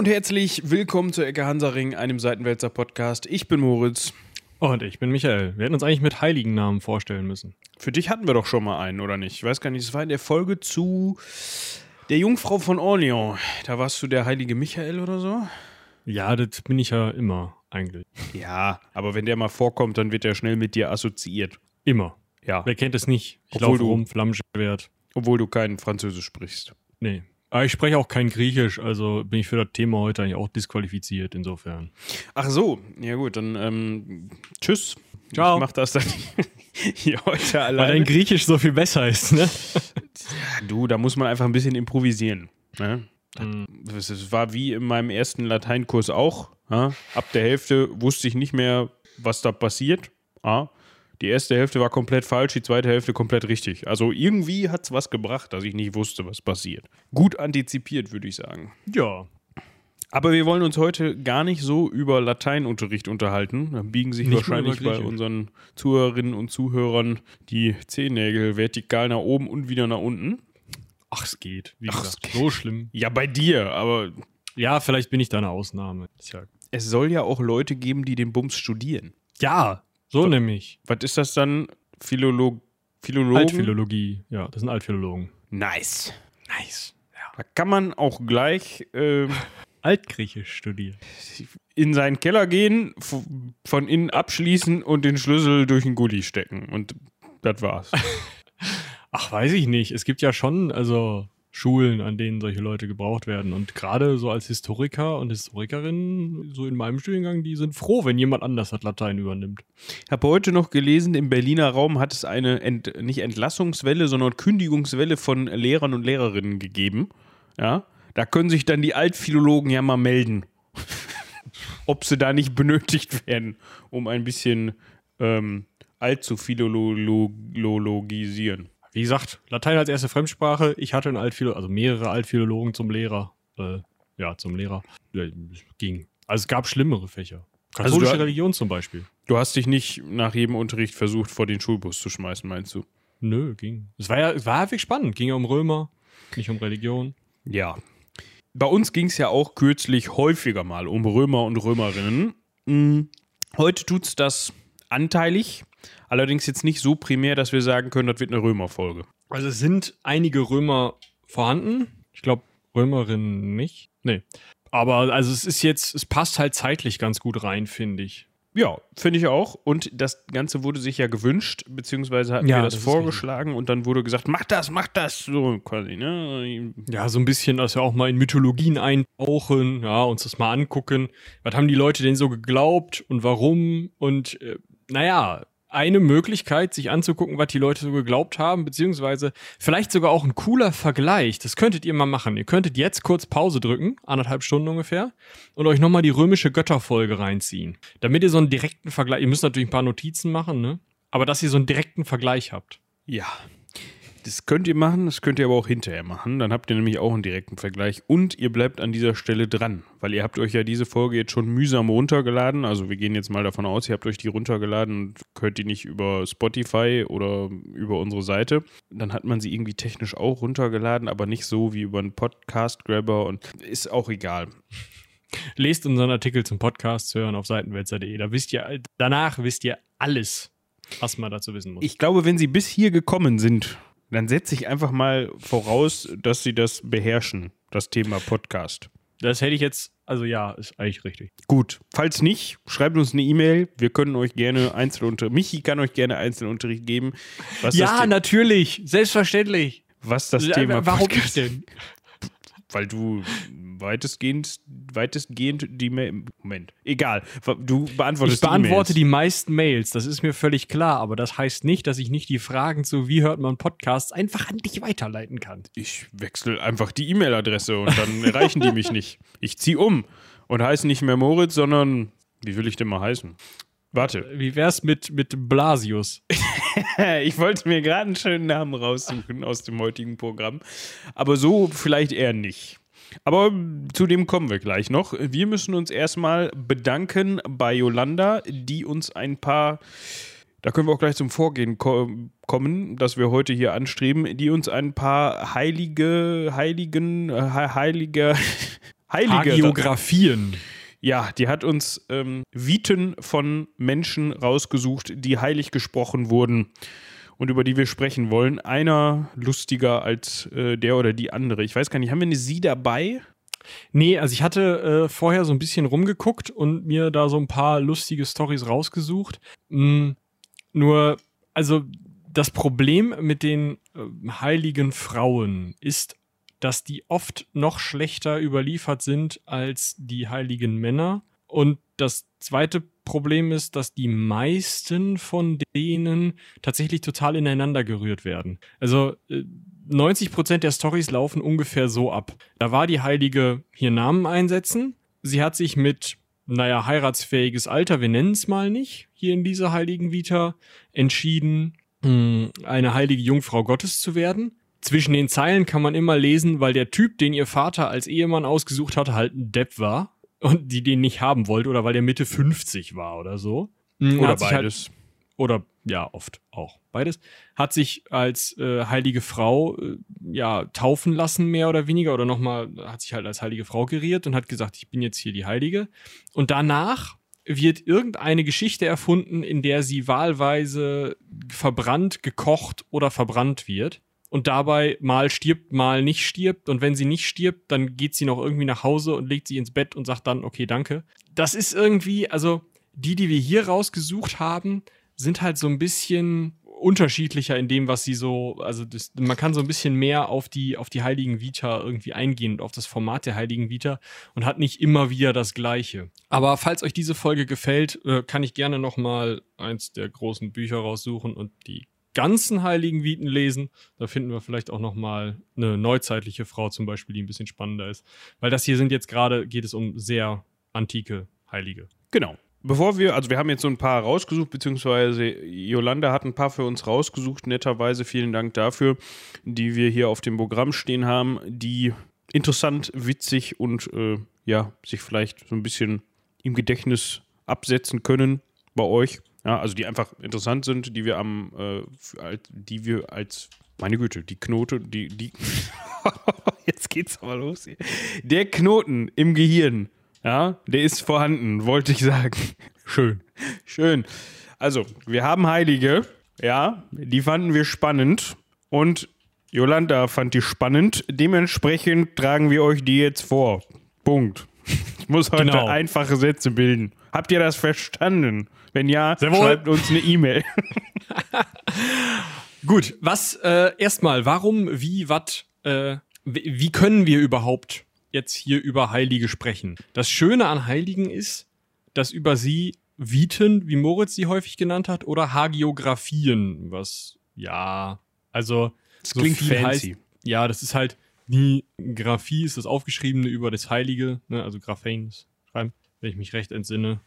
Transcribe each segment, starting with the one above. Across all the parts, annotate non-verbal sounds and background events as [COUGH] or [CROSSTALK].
und herzlich willkommen zu Ecke Hansaring, einem Seitenwälzer Podcast. Ich bin Moritz. Und ich bin Michael. Wir hätten uns eigentlich mit heiligen Namen vorstellen müssen. Für dich hatten wir doch schon mal einen, oder nicht? Ich weiß gar nicht, es war in der Folge zu der Jungfrau von Orleans. Da warst du der heilige Michael oder so? Ja, das bin ich ja immer eigentlich. Ja, aber wenn der mal vorkommt, dann wird er schnell mit dir assoziiert. Immer. Ja. Wer kennt es nicht? Ich Obwohl laufe du- rum, Flammenschwert. Obwohl du kein Französisch sprichst. Nee. Aber ich spreche auch kein Griechisch, also bin ich für das Thema heute eigentlich auch disqualifiziert, insofern. Ach so, ja gut, dann ähm, tschüss. Ciao. Ich mach das dann [LAUGHS] hier heute Weil alleine. dein Griechisch so viel besser ist, ne? Du, da muss man einfach ein bisschen improvisieren. Ne? Mhm. Das es war wie in meinem ersten Lateinkurs auch. Ab der Hälfte wusste ich nicht mehr, was da passiert. Ja? Die erste Hälfte war komplett falsch, die zweite Hälfte komplett richtig. Also irgendwie hat es was gebracht, dass ich nicht wusste, was passiert. Gut antizipiert, würde ich sagen. Ja. Aber wir wollen uns heute gar nicht so über Lateinunterricht unterhalten. Da biegen sich Nicht wahrscheinlich bei unseren Zuhörerinnen und Zuhörern die Zehennägel vertikal nach oben und wieder nach unten. Ach, es geht. Wie Ach, gesagt, es geht. so schlimm. Ja, bei dir, aber Ja, vielleicht bin ich da eine Ausnahme. Tja. es soll ja auch Leute geben, die den Bums studieren. Ja, so nämlich. Was ist das dann? Philolog Philologen? Altphilologie. Ja, das sind Altphilologen. Nice. Nice. Da kann man auch gleich ähm, [LAUGHS] Altgriechisch studiert. in seinen Keller gehen, von innen abschließen und den Schlüssel durch den Gully stecken. Und das war's. [LAUGHS] Ach, weiß ich nicht. Es gibt ja schon, also Schulen, an denen solche Leute gebraucht werden. Und gerade so als Historiker und Historikerin, so in meinem Studiengang, die sind froh, wenn jemand anders das Latein übernimmt. Ich habe heute noch gelesen, im Berliner Raum hat es eine Ent nicht Entlassungswelle, sondern Kündigungswelle von Lehrern und Lehrerinnen gegeben. Ja, da können sich dann die Altphilologen ja mal melden, [LAUGHS] ob sie da nicht benötigt werden, um ein bisschen ähm, alt zu philologisieren. Wie gesagt, Latein als erste Fremdsprache. Ich hatte einen Altphilo also mehrere Altphilologen zum Lehrer. Äh, ja, zum Lehrer. Ging. Also es gab schlimmere Fächer. Also Katholische du- Religion zum Beispiel. Du hast dich nicht nach jedem Unterricht versucht, vor den Schulbus zu schmeißen, meinst du? Nö, ging. Es war ja, es war häufig spannend. Ging ja um Römer, nicht um Religion. Ja. Bei uns ging es ja auch kürzlich häufiger mal um Römer und Römerinnen. Mm, Heute tut es das anteilig, allerdings jetzt nicht so primär, dass wir sagen können, das wird eine Römerfolge. Also es sind einige Römer vorhanden. Ich glaube, Römerinnen nicht. Nee. Aber also es ist jetzt, es passt halt zeitlich ganz gut rein, finde ich. Ja, finde ich auch. Und das Ganze wurde sich ja gewünscht, beziehungsweise hatten Ja, wir das, das vorgeschlagen und dann wurde gesagt, mach das, mach das, so quasi, ne? Ja, so ein bisschen, dass wir auch mal in Mythologien eintauchen, ja, uns das mal angucken. Was haben die Leute denn so geglaubt und warum? Und äh, naja, eine Möglichkeit, sich anzugucken, was die Leute so geglaubt haben, beziehungsweise vielleicht sogar auch ein cooler Vergleich. Das könntet ihr mal machen. Ihr könntet jetzt kurz Pause drücken, anderthalb Stunden ungefähr, und euch nochmal die römische Götterfolge reinziehen. Damit ihr so einen direkten Vergleich, ihr müsst natürlich ein paar Notizen machen, ne? Aber dass ihr so einen direkten Vergleich habt. Ja. Das könnt ihr machen, das könnt ihr aber auch hinterher machen. Dann habt ihr nämlich auch einen direkten Vergleich und ihr bleibt an dieser Stelle dran, weil ihr habt euch ja diese Folge jetzt schon mühsam runtergeladen. Also wir gehen jetzt mal davon aus, ihr habt euch die runtergeladen und hört die nicht über Spotify oder über unsere Seite. Dann hat man sie irgendwie technisch auch runtergeladen, aber nicht so wie über einen Podcast-Grabber und ist auch egal. Lest unseren Artikel zum Podcast hören auf seitenwälzer.de. Da wisst ihr, danach wisst ihr alles, was man dazu wissen muss. Ich glaube, wenn sie bis hier gekommen sind, dann setze ich einfach mal voraus, dass sie das beherrschen, das Thema Podcast. das hätte ich jetzt, also ja, ist eigentlich richtig. Gut, falls nicht, schreibt uns eine E-Mail. Wir können euch gerne Einzelunterricht, Michi kann euch gerne Einzelunterricht geben, ja, natürlich, selbstverständlich. was das Thema Warum Podcast- ich denn? [LAUGHS] Weil du weitestgehend, weitestgehend die Mail, Moment, egal, du beantwortest Ich beantworte die die meisten Mails, das ist mir völlig klar, aber das heißt nicht, dass ich nicht die Fragen zu wie hört man Podcasts einfach an dich weiterleiten kann. Ich wechsle einfach die E-Mail-Adresse und dann [LAUGHS] erreichen die mich nicht. Ich ziehe um und heiße nicht mehr Moritz, sondern wie will ich denn mal heißen? Warte, Wie wär's mit, mit Blasius? [LAUGHS] ich wollte mir gerade einen schönen Namen raussuchen aus dem heutigen Programm, aber so vielleicht eher nicht. Aber zu dem kommen wir gleich noch. Wir müssen uns erstmal bedanken bei Yolanda, die uns ein paar, da können wir auch gleich zum Vorgehen ko kommen, das wir heute hier anstreben, die uns ein paar heilige, heiligen, äh, he- heilige, [LAUGHS] Heilige. Hagiografien. Ja, die hat uns ähm, Viten von Menschen rausgesucht, die heilig gesprochen wurden und über die wir sprechen wollen. Einer lustiger als äh, der oder die andere. Ich weiß gar nicht, haben wir eine Sie dabei? Nee, also ich hatte äh, vorher so ein bisschen rumgeguckt und mir da so ein paar lustige Stories rausgesucht. Mm, nur, also das Problem mit den äh, heiligen Frauen ist, dass die oft noch schlechter überliefert sind als die heiligen Männer. Und das zweite Problem ist, dass die meisten von denen tatsächlich total ineinander gerührt werden. Also äh, 90 Prozent der Stories laufen ungefähr so ab. Da war die Heilige hier Namen einsetzen. Sie hat sich mit, naja, heiratsfähiges Alter, wir nennen es mal nicht, hier in dieser Heiligen Vita, entschieden, hm, eine heilige Jungfrau Gottes zu werden. Zwischen den Zeilen kann man immer lesen, weil der Typ, den ihr Vater als Ehemann ausgesucht hatte, halt ein Depp war und die den nicht haben wollte oder weil der Mitte 50 war oder so. Hm, oder halt beides. Halt, oder ja, oft auch beides, hat sich als äh, heilige Frau äh, ja taufen lassen, mehr oder weniger, oder nochmal, hat sich halt als heilige Frau geriert und hat gesagt, ich bin jetzt hier die Heilige. Und danach wird irgendeine Geschichte erfunden, in der sie wahlweise verbrannt, gekocht oder verbrannt wird. Und dabei mal stirbt, mal nicht stirbt. Und wenn sie nicht stirbt, dann geht sie noch irgendwie nach Hause und legt sie ins Bett und sagt dann, okay, danke. Das ist irgendwie, also die, die wir hier rausgesucht haben, sind halt so ein bisschen unterschiedlicher in dem, was sie so, also das, man kann so ein bisschen mehr auf die, auf die Heiligen Vita irgendwie eingehen und auf das Format der Heiligen Vita und hat nicht immer wieder das Gleiche. Aber falls euch diese Folge gefällt, äh, kann ich gerne nochmal eins der großen Bücher raussuchen und die ganzen Heiligen Viten lesen. Da finden wir vielleicht auch nochmal eine neuzeitliche Frau zum Beispiel, die ein bisschen spannender ist. Weil das hier sind jetzt gerade, geht es um sehr antike Heilige. Genau. Bevor wir, also wir haben jetzt so ein paar rausgesucht, beziehungsweise Yolanda hat ein paar für uns rausgesucht, netterweise vielen Dank dafür, die wir hier auf dem Programm stehen haben, die interessant, witzig und äh, ja, sich vielleicht so ein bisschen im Gedächtnis absetzen können bei euch. Ja, also die einfach interessant sind, die wir am, äh, als, die wir als, meine Güte, die Knote, die, die, [LAUGHS] jetzt geht's aber los hier. Der Knoten im Gehirn ja, der ist vorhanden, wollte ich sagen. [LAUGHS] Schön. Schön. Also, wir haben Heilige, ja, die fanden wir spannend und Jolanda fand die spannend. Dementsprechend tragen wir euch die jetzt vor. Punkt. [LAUGHS] Ich muss heute genau. einfache Sätze bilden. Habt ihr das verstanden? Wenn ja, schreibt uns eine E-Mail. [LAUGHS] [LAUGHS] Gut, was äh, erstmal, warum, wie, was, äh, wie können wir überhaupt jetzt hier über Heilige sprechen. Das Schöne an Heiligen ist, dass über sie Viten, wie Moritz sie häufig genannt hat, oder Hagiografien, was, ja, also. Das so klingt fancy. Heißt, ja, das ist halt, die Graphie ist das Aufgeschriebene über das Heilige, ne, also Graphen schreiben, wenn ich mich recht entsinne.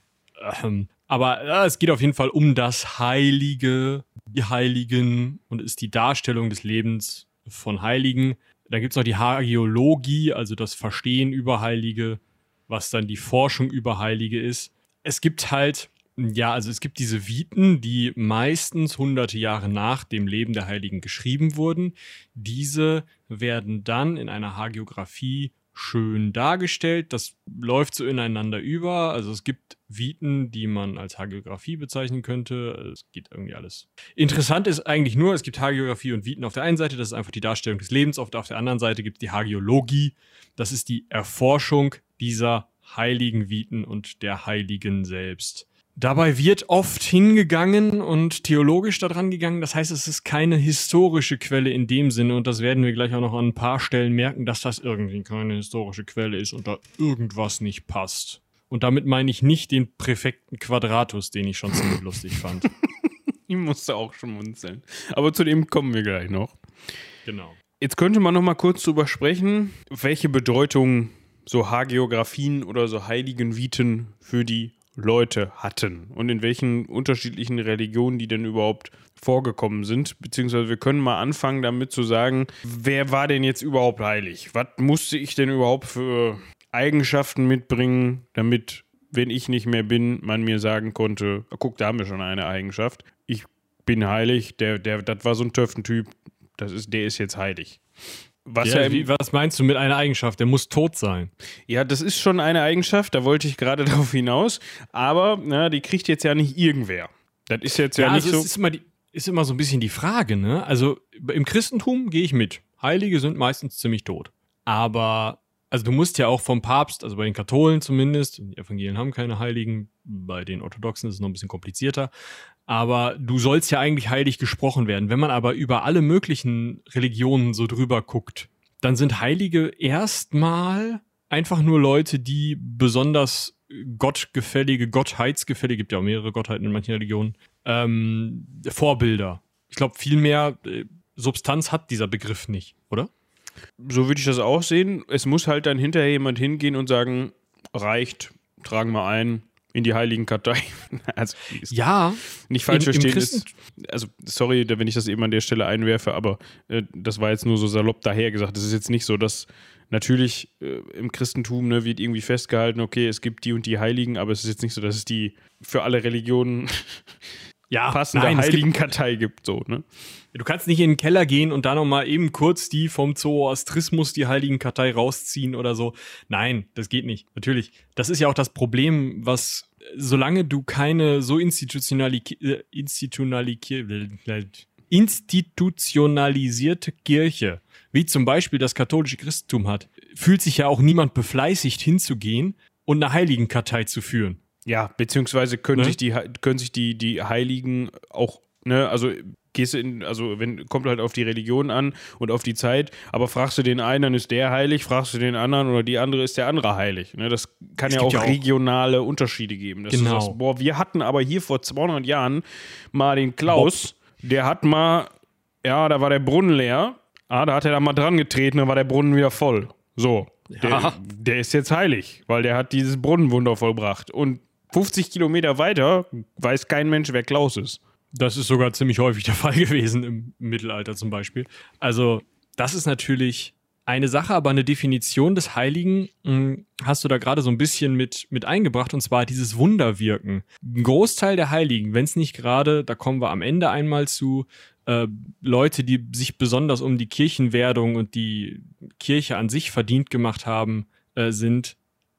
Ähm, aber ja, es geht auf jeden Fall um das Heilige, die Heiligen und ist die Darstellung des Lebens von Heiligen. Dann gibt es noch die Hagiologie, also das Verstehen über Heilige, was dann die Forschung über Heilige ist. Es gibt halt, ja, also es gibt diese Viten, die meistens hunderte Jahre nach dem Leben der Heiligen geschrieben wurden. Diese werden dann in einer Hagiografie schön dargestellt. Das läuft so ineinander über. Also es gibt Viten, die man als Hagiografie bezeichnen könnte. Es geht irgendwie alles. Interessant ist eigentlich nur, es gibt Hagiografie und Viten auf der einen Seite, das ist einfach die Darstellung des Lebens. Auf der, anderen Seite gibt es die Hagiologie. Das ist die Erforschung dieser heiligen Viten und der Heiligen selbst. Dabei wird oft hingegangen und theologisch daran gegangen. Das heißt, es ist keine historische Quelle in dem Sinne. Und das werden wir gleich auch noch an ein paar Stellen merken, dass das irgendwie keine historische Quelle ist und da irgendwas nicht passt. Und damit meine ich nicht den präfekten Quadratus, den ich schon ziemlich [LAUGHS] lustig fand. ich musste auch schon munzeln. Aber zu dem kommen wir gleich noch. Genau. Jetzt könnte man noch mal kurz drüber sprechen, welche Bedeutung so Hagiografien oder so heiligen Viten für die Leute hatten und in welchen unterschiedlichen Religionen die denn überhaupt vorgekommen sind. Beziehungsweise wir können mal anfangen damit zu sagen, wer war denn jetzt überhaupt heilig? Was musste ich denn überhaupt für Eigenschaften mitbringen, damit, wenn ich nicht mehr bin, man mir sagen konnte, guck, da haben wir schon eine Eigenschaft. Ich bin heilig, der, der, das war so ein Töffentyp, das ist, der ist jetzt heilig. Was, Ja, ja, wie, was meinst du mit einer Eigenschaft? Der muss tot sein. ja, das ist schon eine Eigenschaft, da wollte ich gerade [LAUGHS] darauf hinaus. Aber na, die kriegt jetzt ja nicht irgendwer. Das ist jetzt ja, Ja, nicht also so. es ist immer, die, ist immer so ein bisschen die Frage, ne? Also im Christentum gehe ich mit. Heilige sind meistens ziemlich tot. Aber, also du musst ja auch vom Papst, also bei den Katholen zumindest, die Evangelien haben keine Heiligen, bei den Orthodoxen ist es noch ein bisschen komplizierter, aber du sollst ja eigentlich heilig gesprochen werden. Wenn man aber über alle möglichen Religionen so drüber guckt, dann sind Heilige erstmal einfach nur Leute, die besonders gottgefällige, gottheitsgefällige, gibt ja auch mehrere Gottheiten in manchen Religionen, ähm, Vorbilder. Ich glaube, viel mehr äh, Substanz hat dieser Begriff nicht, oder? so würde ich das auch sehen. Es muss halt dann hinterher jemand hingehen und sagen, reicht, tragen wir ein in die heiligen Kartei. [LAUGHS] also, Ja, nicht falsch im- im verstehen Christen- ist, also sorry, wenn ich das eben an der Stelle einwerfe, aber äh, das war jetzt nur so salopp dahergesagt. Es ist jetzt nicht so, dass natürlich äh, im Christentum ne, wird irgendwie festgehalten, okay, es gibt die und die Heiligen, aber es ist jetzt nicht so, dass es die für alle Religionen ja, passende nein, es gibt, heiligen Kartei gibt, so, ne? du kannst nicht in den Keller gehen und da nochmal eben kurz die vom Zoroastrismus, die heiligen Kartei rausziehen oder so. Nein, das geht nicht. Natürlich. Das ist ja auch das Problem, was, solange du keine so institutionali äh, institutionali institutionalisierte Kirche, wie zum Beispiel das katholische Christentum hat, fühlt sich ja auch niemand befleißigt hinzugehen und eine Heiligenkartei zu führen. Ja, beziehungsweise können Ne? sich die können sich die, die Heiligen auch, ne, also gehst du in, also wenn, kommt halt auf die Religion an und auf die Zeit, aber fragst du den einen, dann ist der heilig, fragst du den anderen oder die andere ist der andere heilig. Ne? Das kann Es ja auch ja auch- regionale Unterschiede geben. Genau. Sagst, boah, wir hatten aber hier vor 200 Jahren mal den Klaus, der hat mal, ja, da war der Brunnen leer, ah, da hat er da mal dran getreten, dann war der Brunnen wieder voll. So. Der, Ja. der ist jetzt heilig, weil der hat dieses Brunnenwunder vollbracht. Und 50 Kilometer weiter weiß kein Mensch, wer Klaus ist. Das ist sogar ziemlich häufig der [LAUGHS] Fall gewesen im Mittelalter zum Beispiel. Also, das ist natürlich eine Sache, aber eine Definition des Heiligen mh, hast du da gerade so ein bisschen mit, mit eingebracht, und zwar dieses Wunderwirken. Ein Großteil der Heiligen, wenn es nicht gerade, da kommen wir am Ende einmal zu, äh, Leute, die sich besonders um die Kirchenwerdung und die Kirche an sich verdient gemacht haben, äh, sind,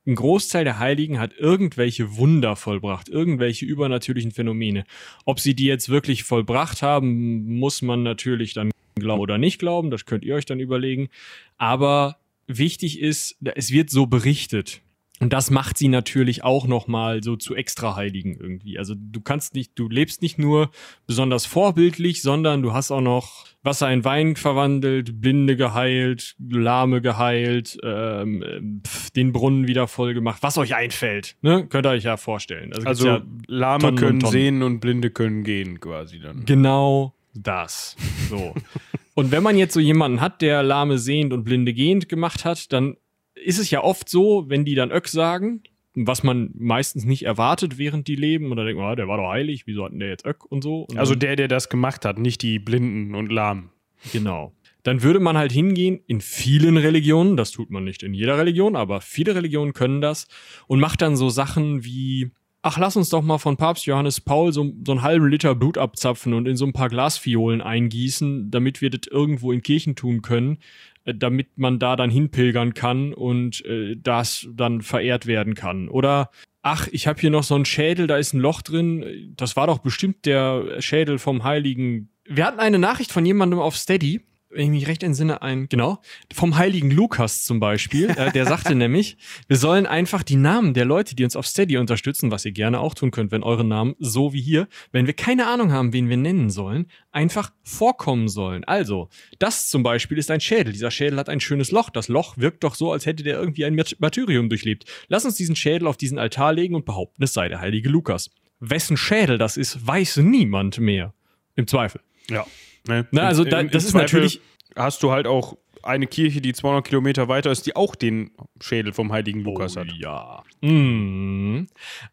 ein Großteil der Heiligen hat irgendwelche Wunder vollbracht, irgendwelche übernatürlichen Phänomene. Ob sie die jetzt wirklich vollbracht haben, muss man natürlich dann glauben oder nicht glauben, das könnt ihr euch dann überlegen. Aber wichtig ist, es wird so berichtet. Und das macht sie natürlich auch nochmal so zu Extraheiligen irgendwie. Also du kannst nicht, du lebst nicht nur besonders vorbildlich, sondern du hast auch noch Wasser in Wein verwandelt, Blinde geheilt, Lahme geheilt, ähm, pf, den Brunnen wieder voll gemacht, was euch einfällt. Ne? Könnt ihr euch ja vorstellen. Also, Also ja Lahme Tonnen und können Tonnen. sehen und Blinde können gehen, quasi dann. Genau das. So. [LAUGHS] und wenn man jetzt so jemanden hat, der Lahme sehend und Blinde gehend gemacht hat, dann ist es ja oft so, wenn die dann Öck sagen, was man meistens nicht erwartet, während die leben, und dann denkt man, ah, der war doch heilig, wieso hat denn der jetzt Öck und so? Und Also der, der das gemacht hat, nicht die Blinden und Lahmen. genau. Dann würde man halt hingehen in vielen Religionen, das tut man nicht in jeder Religion, aber viele Religionen können das und macht dann so Sachen wie, ach, lass uns doch mal von Papst Johannes Paul so, so einen halben Liter Blut abzapfen und in so ein paar Glasfiolen eingießen, damit wir das irgendwo in Kirchen tun können, damit man da dann hinpilgern kann und äh, das dann verehrt werden kann. Oder ach, ich habe hier noch so einen Schädel, da ist ein Loch drin, das war doch bestimmt der Schädel vom heiligen. Wir hatten eine Nachricht von jemandem auf Steady, wenn ich mich recht entsinne, ein, genau, vom heiligen Lukas zum Beispiel. äh, der sagte [LAUGHS] nämlich, wir sollen einfach die Namen der Leute, die uns auf Steady unterstützen, was ihr gerne auch tun könnt, wenn eure Namen, so wie hier, wenn wir keine Ahnung haben, wen wir nennen sollen, einfach vorkommen sollen. Also, das zum Beispiel ist ein Schädel. Dieser Schädel hat ein schönes Loch. Das Loch wirkt doch so, als hätte der irgendwie ein Martyrium durchlebt. Lass uns diesen Schädel auf diesen Altar legen und behaupten, es sei der heilige Lukas. Wessen Schädel das ist, weiß niemand mehr. Im Zweifel. Ja. Ne? Na, also da, im das ist Zweifel natürlich Hast du halt auch eine Kirche, die 200 Kilometer weiter ist, die auch den Schädel vom heiligen Lukas oh, hat. Ja. Mhm.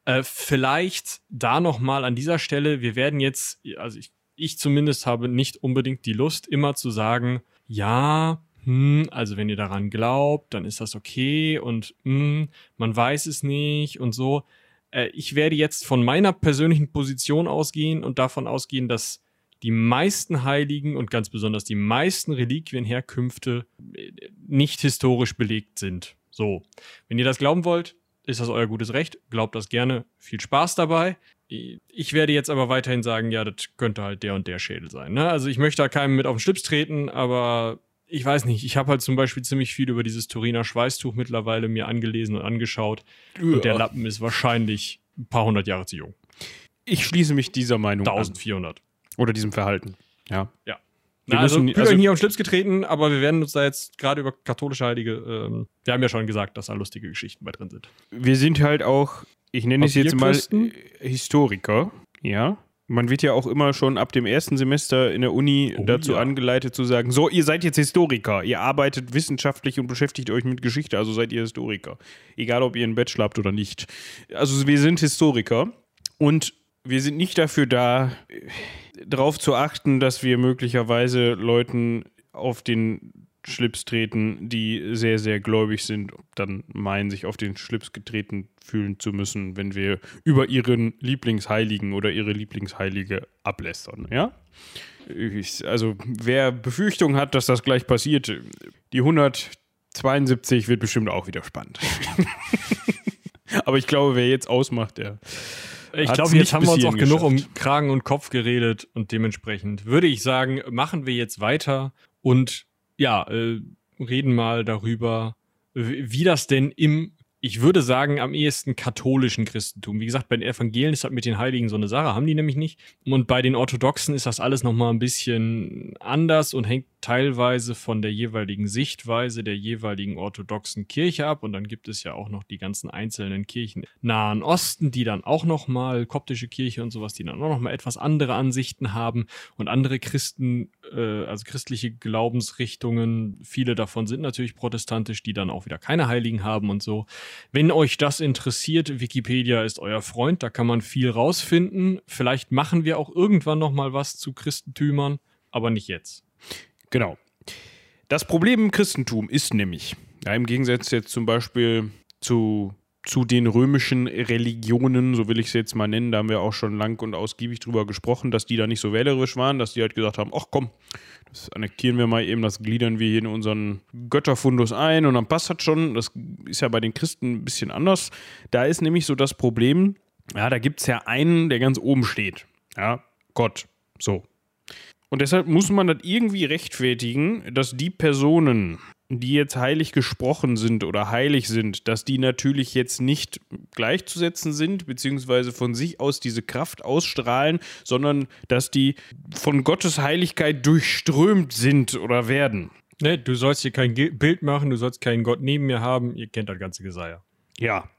Äh, vielleicht da noch mal an dieser Stelle, wir werden jetzt, also ich, ich zumindest habe nicht unbedingt die Lust, immer zu sagen, ja, hm, also wenn ihr daran glaubt, dann ist das okay und hm, man weiß es nicht und so. Äh, ich werde jetzt von meiner persönlichen Position ausgehen und davon ausgehen, dass die meisten Heiligen und ganz besonders die meisten Reliquienherkünfte äh, nicht historisch belegt sind. So, wenn ihr das glauben wollt, ist das euer gutes Recht. Glaubt das gerne. Viel Spaß dabei. Ich werde jetzt aber weiterhin sagen, ja, das könnte halt der und der Schädel sein. Ne? Also ich möchte da keinem mit auf den Schlips treten, aber ich weiß nicht. Ich habe halt zum Beispiel ziemlich viel über dieses Turiner Schweißtuch mittlerweile mir angelesen und angeschaut. Ja. Und der Lappen ist wahrscheinlich ein paar hundert Jahre zu jung. Ich schließe mich dieser Meinung 1400. an. Oder diesem Verhalten. Ja. Ja. Wir Na, also, müssen, also hier auf den Schlips getreten, aber wir werden uns da jetzt gerade über katholische Heilige, ähm, wir haben ja schon gesagt, dass da lustige Geschichten bei drin sind. Wir sind halt auch, ich nenne es jetzt mal Historiker, ja. Man wird ja auch immer schon ab dem ersten Semester in der Uni oh, dazu ja. angeleitet zu sagen, so, ihr seid jetzt Historiker, ihr arbeitet wissenschaftlich und beschäftigt euch mit Geschichte, also seid ihr Historiker. Egal, ob ihr einen Bachelor habt oder nicht. Also wir sind Historiker und wir sind nicht dafür da, darauf zu achten, dass wir möglicherweise Leuten auf den Schlips treten, die sehr, sehr gläubig sind, dann meinen, sich auf den Schlips getreten fühlen zu müssen, wenn wir über ihren Lieblingsheiligen oder ihre Lieblingsheilige ablästern, ja? Ich, also, wer Befürchtung hat, dass das gleich passiert, die 172 wird bestimmt auch wieder spannend. [LAUGHS] Aber ich glaube, wer jetzt ausmacht, der ich glaube, jetzt haben wir uns auch geschafft. genug um Kragen und Kopf geredet und dementsprechend würde ich sagen, machen wir jetzt weiter und ja, äh, reden mal darüber, wie das denn im ich würde sagen, am ehesten katholischen Christentum. Wie gesagt, bei den Evangelien ist das mit den Heiligen so eine Sache, haben die nämlich nicht. Und bei den Orthodoxen ist das alles nochmal ein bisschen anders und hängt teilweise von der jeweiligen Sichtweise der jeweiligen orthodoxen Kirche ab. Und dann gibt es ja auch noch die ganzen einzelnen Kirchen Nahen Osten, die dann auch nochmal, koptische Kirche und sowas, die dann auch nochmal etwas andere Ansichten haben. Und andere Christen, äh, also christliche Glaubensrichtungen, viele davon sind natürlich protestantisch, die dann auch wieder keine Heiligen haben und so. Wenn euch das interessiert, Wikipedia ist euer Freund, da kann man viel rausfinden. Vielleicht machen wir auch irgendwann noch mal was zu Christentümern, aber nicht jetzt. Genau. Das Problem im Christentum ist nämlich, ja, im Gegensatz jetzt zum Beispiel zu zu den römischen Religionen, so will ich es jetzt mal nennen, da haben wir auch schon lang und ausgiebig drüber gesprochen, dass die da nicht so wählerisch waren, dass die halt gesagt haben, ach komm, das annektieren wir mal eben, das gliedern wir hier in unseren Götterfundus ein und dann passt das schon. Das ist ja bei den Christen ein bisschen anders. Da ist nämlich so das Problem, ja, da gibt es ja einen, der ganz oben steht. Ja, Gott. So. Und deshalb muss man das irgendwie rechtfertigen, dass die Personen, die jetzt heilig gesprochen sind oder heilig sind, dass die natürlich jetzt nicht gleichzusetzen sind, beziehungsweise von sich aus diese Kraft ausstrahlen, sondern dass die von Gottes Heiligkeit durchströmt sind oder werden. Ne, du sollst hier kein Bild machen, du sollst keinen Gott neben mir haben, ihr kennt das ganze Geseier. Ja.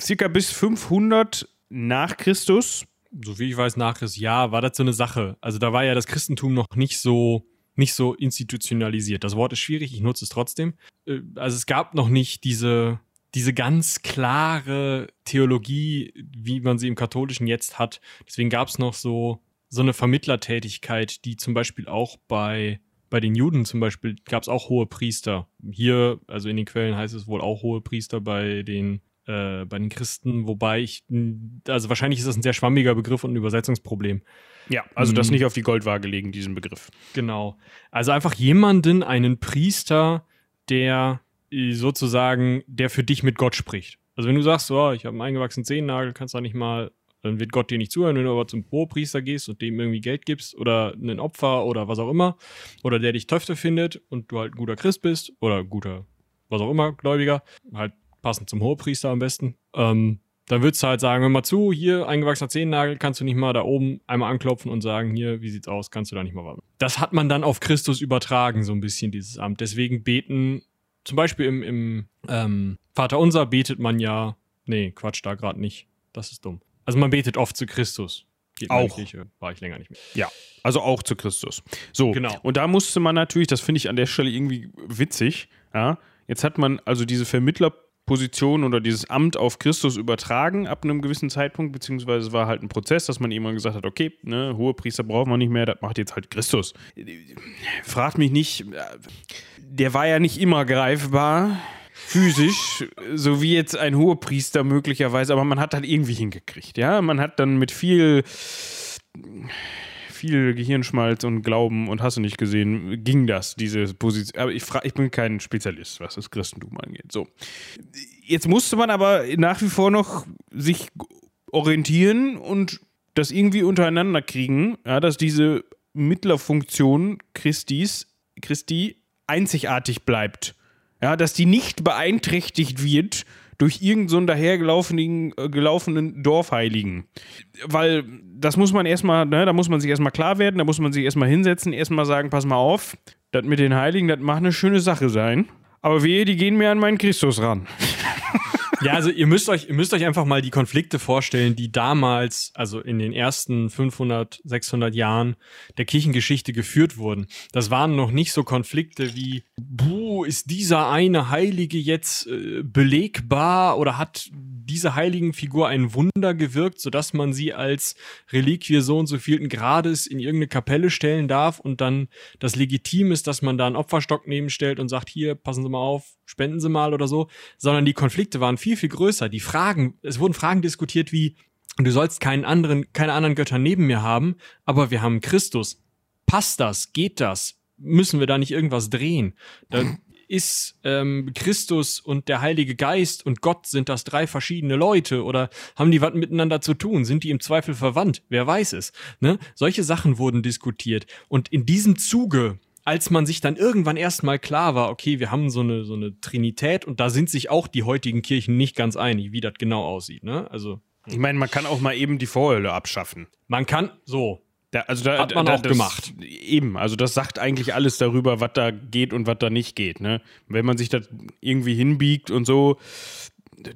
Circa bis 500 nach Christus. So wie ich weiß, nach Christus, ja, war das so eine Sache. Also da war ja das Christentum noch nicht so nicht so institutionalisiert. Das Wort ist schwierig, ich nutze es trotzdem. Äh, also es gab noch nicht diese, diese ganz klare Theologie, wie man sie im Katholischen jetzt hat. Deswegen gab es noch so, so eine Vermittlertätigkeit, die zum Beispiel auch bei, bei den Juden zum Beispiel gab es auch hohe Priester. Hier, also in den Quellen heißt es wohl auch hohe Priester bei den äh, bei den Christen, wobei ich, also wahrscheinlich ist das ein sehr schwammiger Begriff und ein Übersetzungsproblem. Ja, also das mhm. nicht auf die Goldwaage legen, diesen Begriff. Genau. Also einfach jemanden, einen Priester, der äh, sozusagen, der für dich mit Gott spricht. Also wenn du sagst, oh, ich habe einen eingewachsenen Zehennagel, kannst du nicht mal, dann wird Gott dir nicht zuhören, wenn du aber zum Hohepriester gehst und dem irgendwie Geld gibst oder ein Opfer oder was auch immer, oder der dich Töfte findet und du halt ein guter Christ bist oder guter, was auch immer, Gläubiger, halt passend zum Hohepriester am besten, ähm, dann würdest du halt sagen, hör mal zu, hier eingewachsener Zehennagel, kannst du nicht mal da oben einmal anklopfen und sagen, hier, wie sieht's aus, kannst du da nicht mal warten. Das hat man dann auf Christus übertragen, so ein bisschen, dieses Amt. Deswegen beten, zum Beispiel im, im ähm, Vater Unser betet man ja, nee, Quatsch, da gerade nicht. Das ist dumm. Also man betet oft zu Christus. Geht auch. Kirche, war ich länger nicht mehr. Ja, also auch zu Christus. So, genau. Und da musste man natürlich, das finde ich an der Stelle irgendwie witzig, ja, jetzt hat man also diese Vermittler Position oder dieses Amt auf Christus übertragen ab einem gewissen Zeitpunkt, beziehungsweise war halt ein Prozess, dass man irgendwann gesagt hat, okay, ne, hohe Priester brauchen wir nicht mehr, das macht jetzt halt Christus. Fragt mich nicht, der war ja nicht immer greifbar, physisch, so wie jetzt ein hoher Priester möglicherweise, aber man hat halt irgendwie hingekriegt, ja, man hat dann mit viel viel Gehirnschmalz und Glauben und hast du nicht gesehen, ging das, diese Position. Aber ich, frag, ich bin kein Spezialist, was das Christentum angeht. So. Jetzt musste man aber nach wie vor noch sich orientieren und das irgendwie untereinander kriegen, ja, dass diese Mittlerfunktion Christis, Christi einzigartig bleibt. Ja, dass die nicht beeinträchtigt wird durch irgendeinen so dahergelaufenen äh, Dorfheiligen. Weil das muss man erstmal, ne, da muss man sich erstmal klar werden, da muss man sich erstmal hinsetzen, erstmal sagen, pass mal auf, das mit den Heiligen, das mag eine schöne Sache sein. Aber wehe, die gehen mir an meinen Christus ran. Ja, also ihr müsst euch, ihr müsst euch einfach mal die Konflikte vorstellen, die damals, also in den ersten 500, 600 Jahren der Kirchengeschichte geführt wurden. Das waren noch nicht so Konflikte wie, buh, ist dieser eine Heilige jetzt äh, belegbar oder hat diese Heiligenfigur ein Wunder gewirkt, sodass man sie als Reliquie so und so vielten Grades in irgendeine Kapelle stellen darf und dann das legitim ist, dass man da einen Opferstock nebenstellt und sagt, hier, passen Sie mal auf, spenden Sie mal oder so, sondern die Konflikte waren viel, viel größer. Die Fragen, es wurden Fragen diskutiert wie, du sollst keinen anderen, keine anderen Götter neben mir haben, aber wir haben Christus. Passt das? Geht das? Müssen wir da nicht irgendwas drehen? Da [LAUGHS] ist ähm, Christus und der Heilige Geist und Gott, sind das drei verschiedene Leute oder haben die was miteinander zu tun? Sind die im Zweifel verwandt? Wer weiß es? Ne? Solche Sachen wurden diskutiert. Und in diesem Zuge als man sich dann irgendwann erstmal klar war, okay, wir haben so eine, so eine Trinität und da sind sich auch die heutigen Kirchen nicht ganz einig, wie das genau aussieht, ne? Also. Ich meine, man kann auch mal eben die Vorhölle abschaffen. Man kann, so. Da, also da, Hat man da, auch das, gemacht. Eben, also das sagt eigentlich alles darüber, was da geht und was da nicht geht, ne? Wenn man sich das irgendwie hinbiegt und so,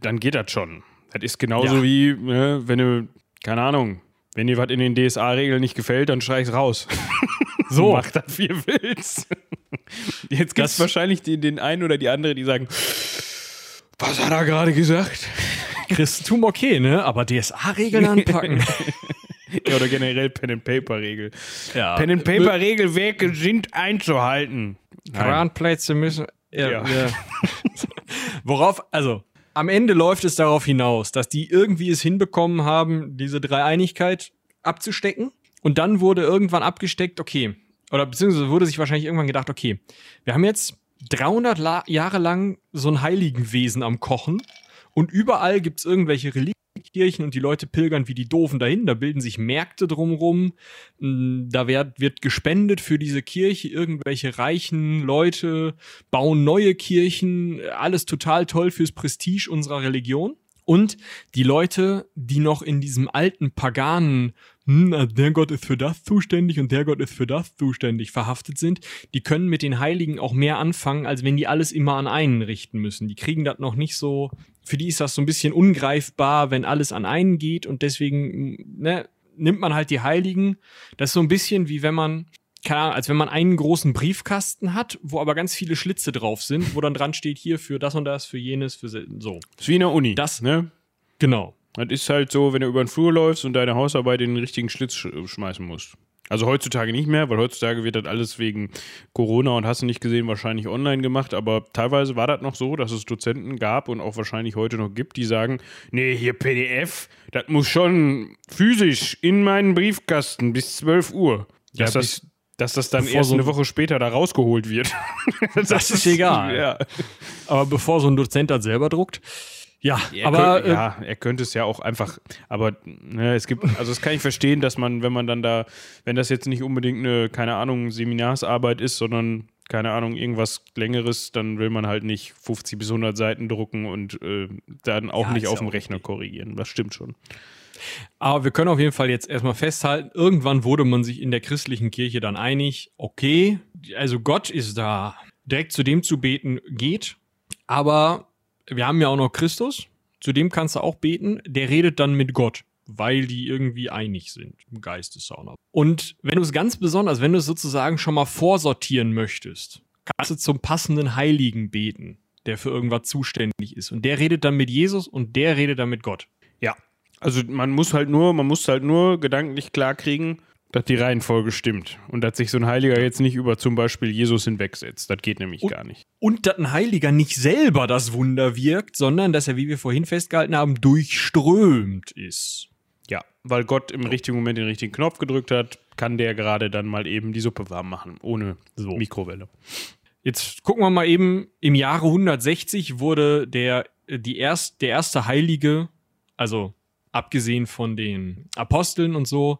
dann geht das schon. Das ist genauso Ja. wie, ne, wenn du, keine Ahnung, wenn dir was in den DSA-Regeln nicht gefällt, dann streich's raus. [LAUGHS] So. Mach [LAUGHS] das, wie ihr willst. Jetzt gibt es wahrscheinlich den, den einen oder die andere, die sagen, was hat er gerade gesagt? Christentum okay, ne? Aber DSA-Regeln anpacken. [LAUGHS] Ja, oder generell Pen-and-Paper-Regel. ja. Pen-and-Paper-Regelwerke sind einzuhalten. Kranplätze müssen. Ja, Ja. ja. [LAUGHS] Worauf, also, am Ende läuft es darauf hinaus, dass die irgendwie es hinbekommen haben, diese Dreieinigkeit abzustecken. Und dann wurde irgendwann abgesteckt, okay, oder beziehungsweise wurde sich wahrscheinlich irgendwann gedacht, okay, wir haben jetzt 300 La Jahre lang so ein Heiligenwesen am Kochen und überall gibt's irgendwelche Reliktkirchen und die Leute pilgern wie die Doofen dahin, da bilden sich Märkte drumrum, Mm, da wird, wird gespendet für diese Kirche, irgendwelche reichen Leute bauen neue Kirchen, alles total toll fürs Prestige unserer Religion. Und die Leute, die noch in diesem alten paganen, hm, also der Gott ist für das zuständig und der Gott ist für das zuständig, verhaftet sind, die können mit den Heiligen auch mehr anfangen, als wenn die alles immer an einen richten müssen. Die kriegen das noch nicht so, für die ist das so ein bisschen ungreifbar, wenn alles an einen geht und deswegen, ne, nimmt man halt die Heiligen. Das ist so ein bisschen wie wenn man, keine Ahnung, als wenn man einen großen Briefkasten hat, wo aber ganz viele Schlitze drauf sind, wo dann dran steht, hier für das und das, für jenes, für so. Das ist wie in der Uni. Das- ne? Genau. Das ist halt so, wenn du über den Flur läufst und deine Hausarbeit in den richtigen Schlitz sch schmeißen musst. Also heutzutage nicht mehr, weil heutzutage wird das alles wegen Corona und hast du nicht gesehen, wahrscheinlich online gemacht. Aber teilweise war das noch so, dass es Dozenten gab und auch wahrscheinlich heute noch gibt, die sagen, nee, hier PDF, das muss schon physisch in meinen Briefkasten bis 12 Uhr. Ja, Dass, das, dass das dann erst so- eine Woche später da rausgeholt wird. [LAUGHS] Das ist egal. Ja. Aber bevor so ein Dozent das selber druckt, ja, Er aber könnte, äh, ja, er könnte es ja auch einfach, aber ne, es gibt, also das kann ich verstehen, dass man, wenn man dann da, wenn das jetzt nicht unbedingt eine, keine Ahnung, Seminarsarbeit ist, sondern keine Ahnung, irgendwas längeres, dann will man halt nicht 50 bis 100 Seiten drucken und äh, dann auch Ja, nicht auf dem Rechner korrigieren. Das stimmt schon. Aber wir können auf jeden Fall jetzt erstmal festhalten, irgendwann wurde man sich in der christlichen Kirche dann einig, okay, also Gott ist da. Direkt zu dem zu beten geht, aber wir haben ja auch noch Christus, zu dem kannst du auch beten, der redet dann mit Gott, weil die irgendwie einig sind im Geistessauna. Und wenn du es ganz besonders, wenn du es sozusagen schon mal vorsortieren möchtest, kannst du zum passenden Heiligen beten, der für irgendwas zuständig ist. Und der redet dann mit Jesus und der redet dann mit Gott. Ja. Also man muss halt nur, man muss halt nur gedanklich klar kriegen, dass die Reihenfolge stimmt und dass sich so ein Heiliger jetzt nicht über zum Beispiel Jesus hinwegsetzt. Das geht nämlich Und- gar nicht. und dass ein Heiliger nicht selber das Wunder wirkt, sondern dass er, wie wir vorhin festgehalten haben, durchströmt ist. Ja, weil Gott im richtigen Moment den richtigen Knopf gedrückt hat, kann der gerade dann mal eben die Suppe warm machen, ohne So. Mikrowelle. Jetzt gucken wir mal eben, im Jahre 160 wurde der, äh, die erst, der erste Heilige, also abgesehen von den Aposteln und so,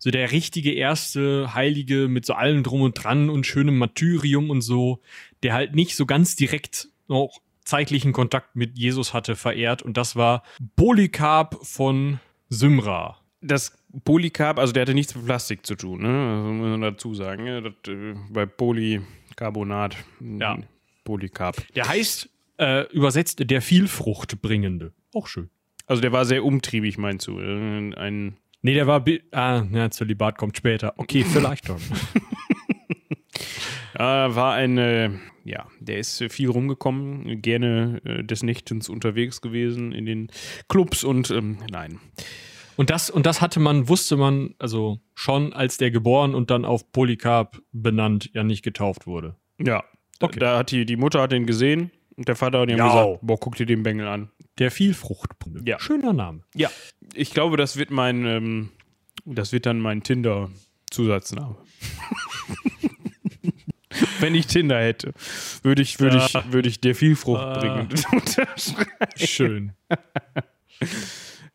so der richtige erste Heilige mit so allem drum und dran und schönem Martyrium und so, der halt nicht so ganz direkt noch zeitlichen Kontakt mit Jesus hatte, verehrt. Und das war Polycarp von Symra. Das Polycarb, also der hatte nichts mit Plastik zu tun, ne? Also muss man dazu sagen. Ne? Das, äh, bei Polycarbonat. Ja. Polycarb. Der heißt äh, übersetzt der Vielfruchtbringende. Auch schön. Also der war sehr umtriebig, meinst du? Äh, Ein Nee, der war. Ah, ja, Zölibat kommt später. Okay, [LAUGHS] vielleicht dann. Äh, war ein, äh, ja, der ist viel rumgekommen, gerne äh, des Nächtens unterwegs gewesen in den Clubs und ähm, nein. Und das, und das hatte man, wusste man, also schon, als der geboren und dann auf Polycarp benannt, ja nicht getauft wurde. Ja, Okay. da hat die, die Mutter hat den gesehen und der Vater hat ihm Ja. gesagt, boah, guck dir den Bengel an. Der Vielfruchtbringende. Ja. Schöner Name. Ja, ich glaube, das wird mein, ähm, das wird dann mein Tinder-Zusatzname. [LAUGHS] Wenn ich Tinder hätte, würde ich, würde ich, würde ich dir viel Frucht Ah. bringen. [LAUGHS] Schön.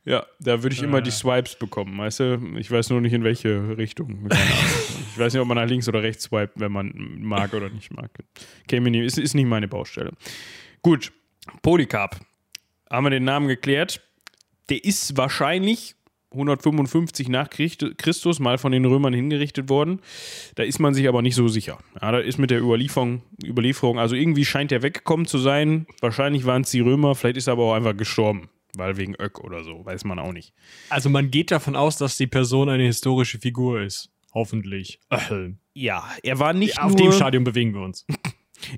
Ja, da würde ich immer die Swipes bekommen, weißt du? Ich weiß nur nicht in welche Richtung. Ich weiß nicht, ob man nach links oder rechts swipet, wenn man mag oder nicht mag. Käme nicht, ist, ist nicht meine Baustelle. Gut, Polycarp. Haben wir den Namen geklärt. Der ist wahrscheinlich 155 nach Christ- Christus mal von den Römern hingerichtet worden. Da ist man sich aber nicht so sicher. Ja, da ist mit der Überlieferung, Überlieferung, also irgendwie scheint der weggekommen zu sein. Wahrscheinlich waren es die Römer, vielleicht ist er aber auch einfach gestorben. Weil wegen Öck oder so, weiß man auch nicht. Also man geht davon aus, dass die Person eine historische Figur ist. Hoffentlich. Ja, er war nicht auf nur, dem Stadium bewegen wir uns. [LAUGHS]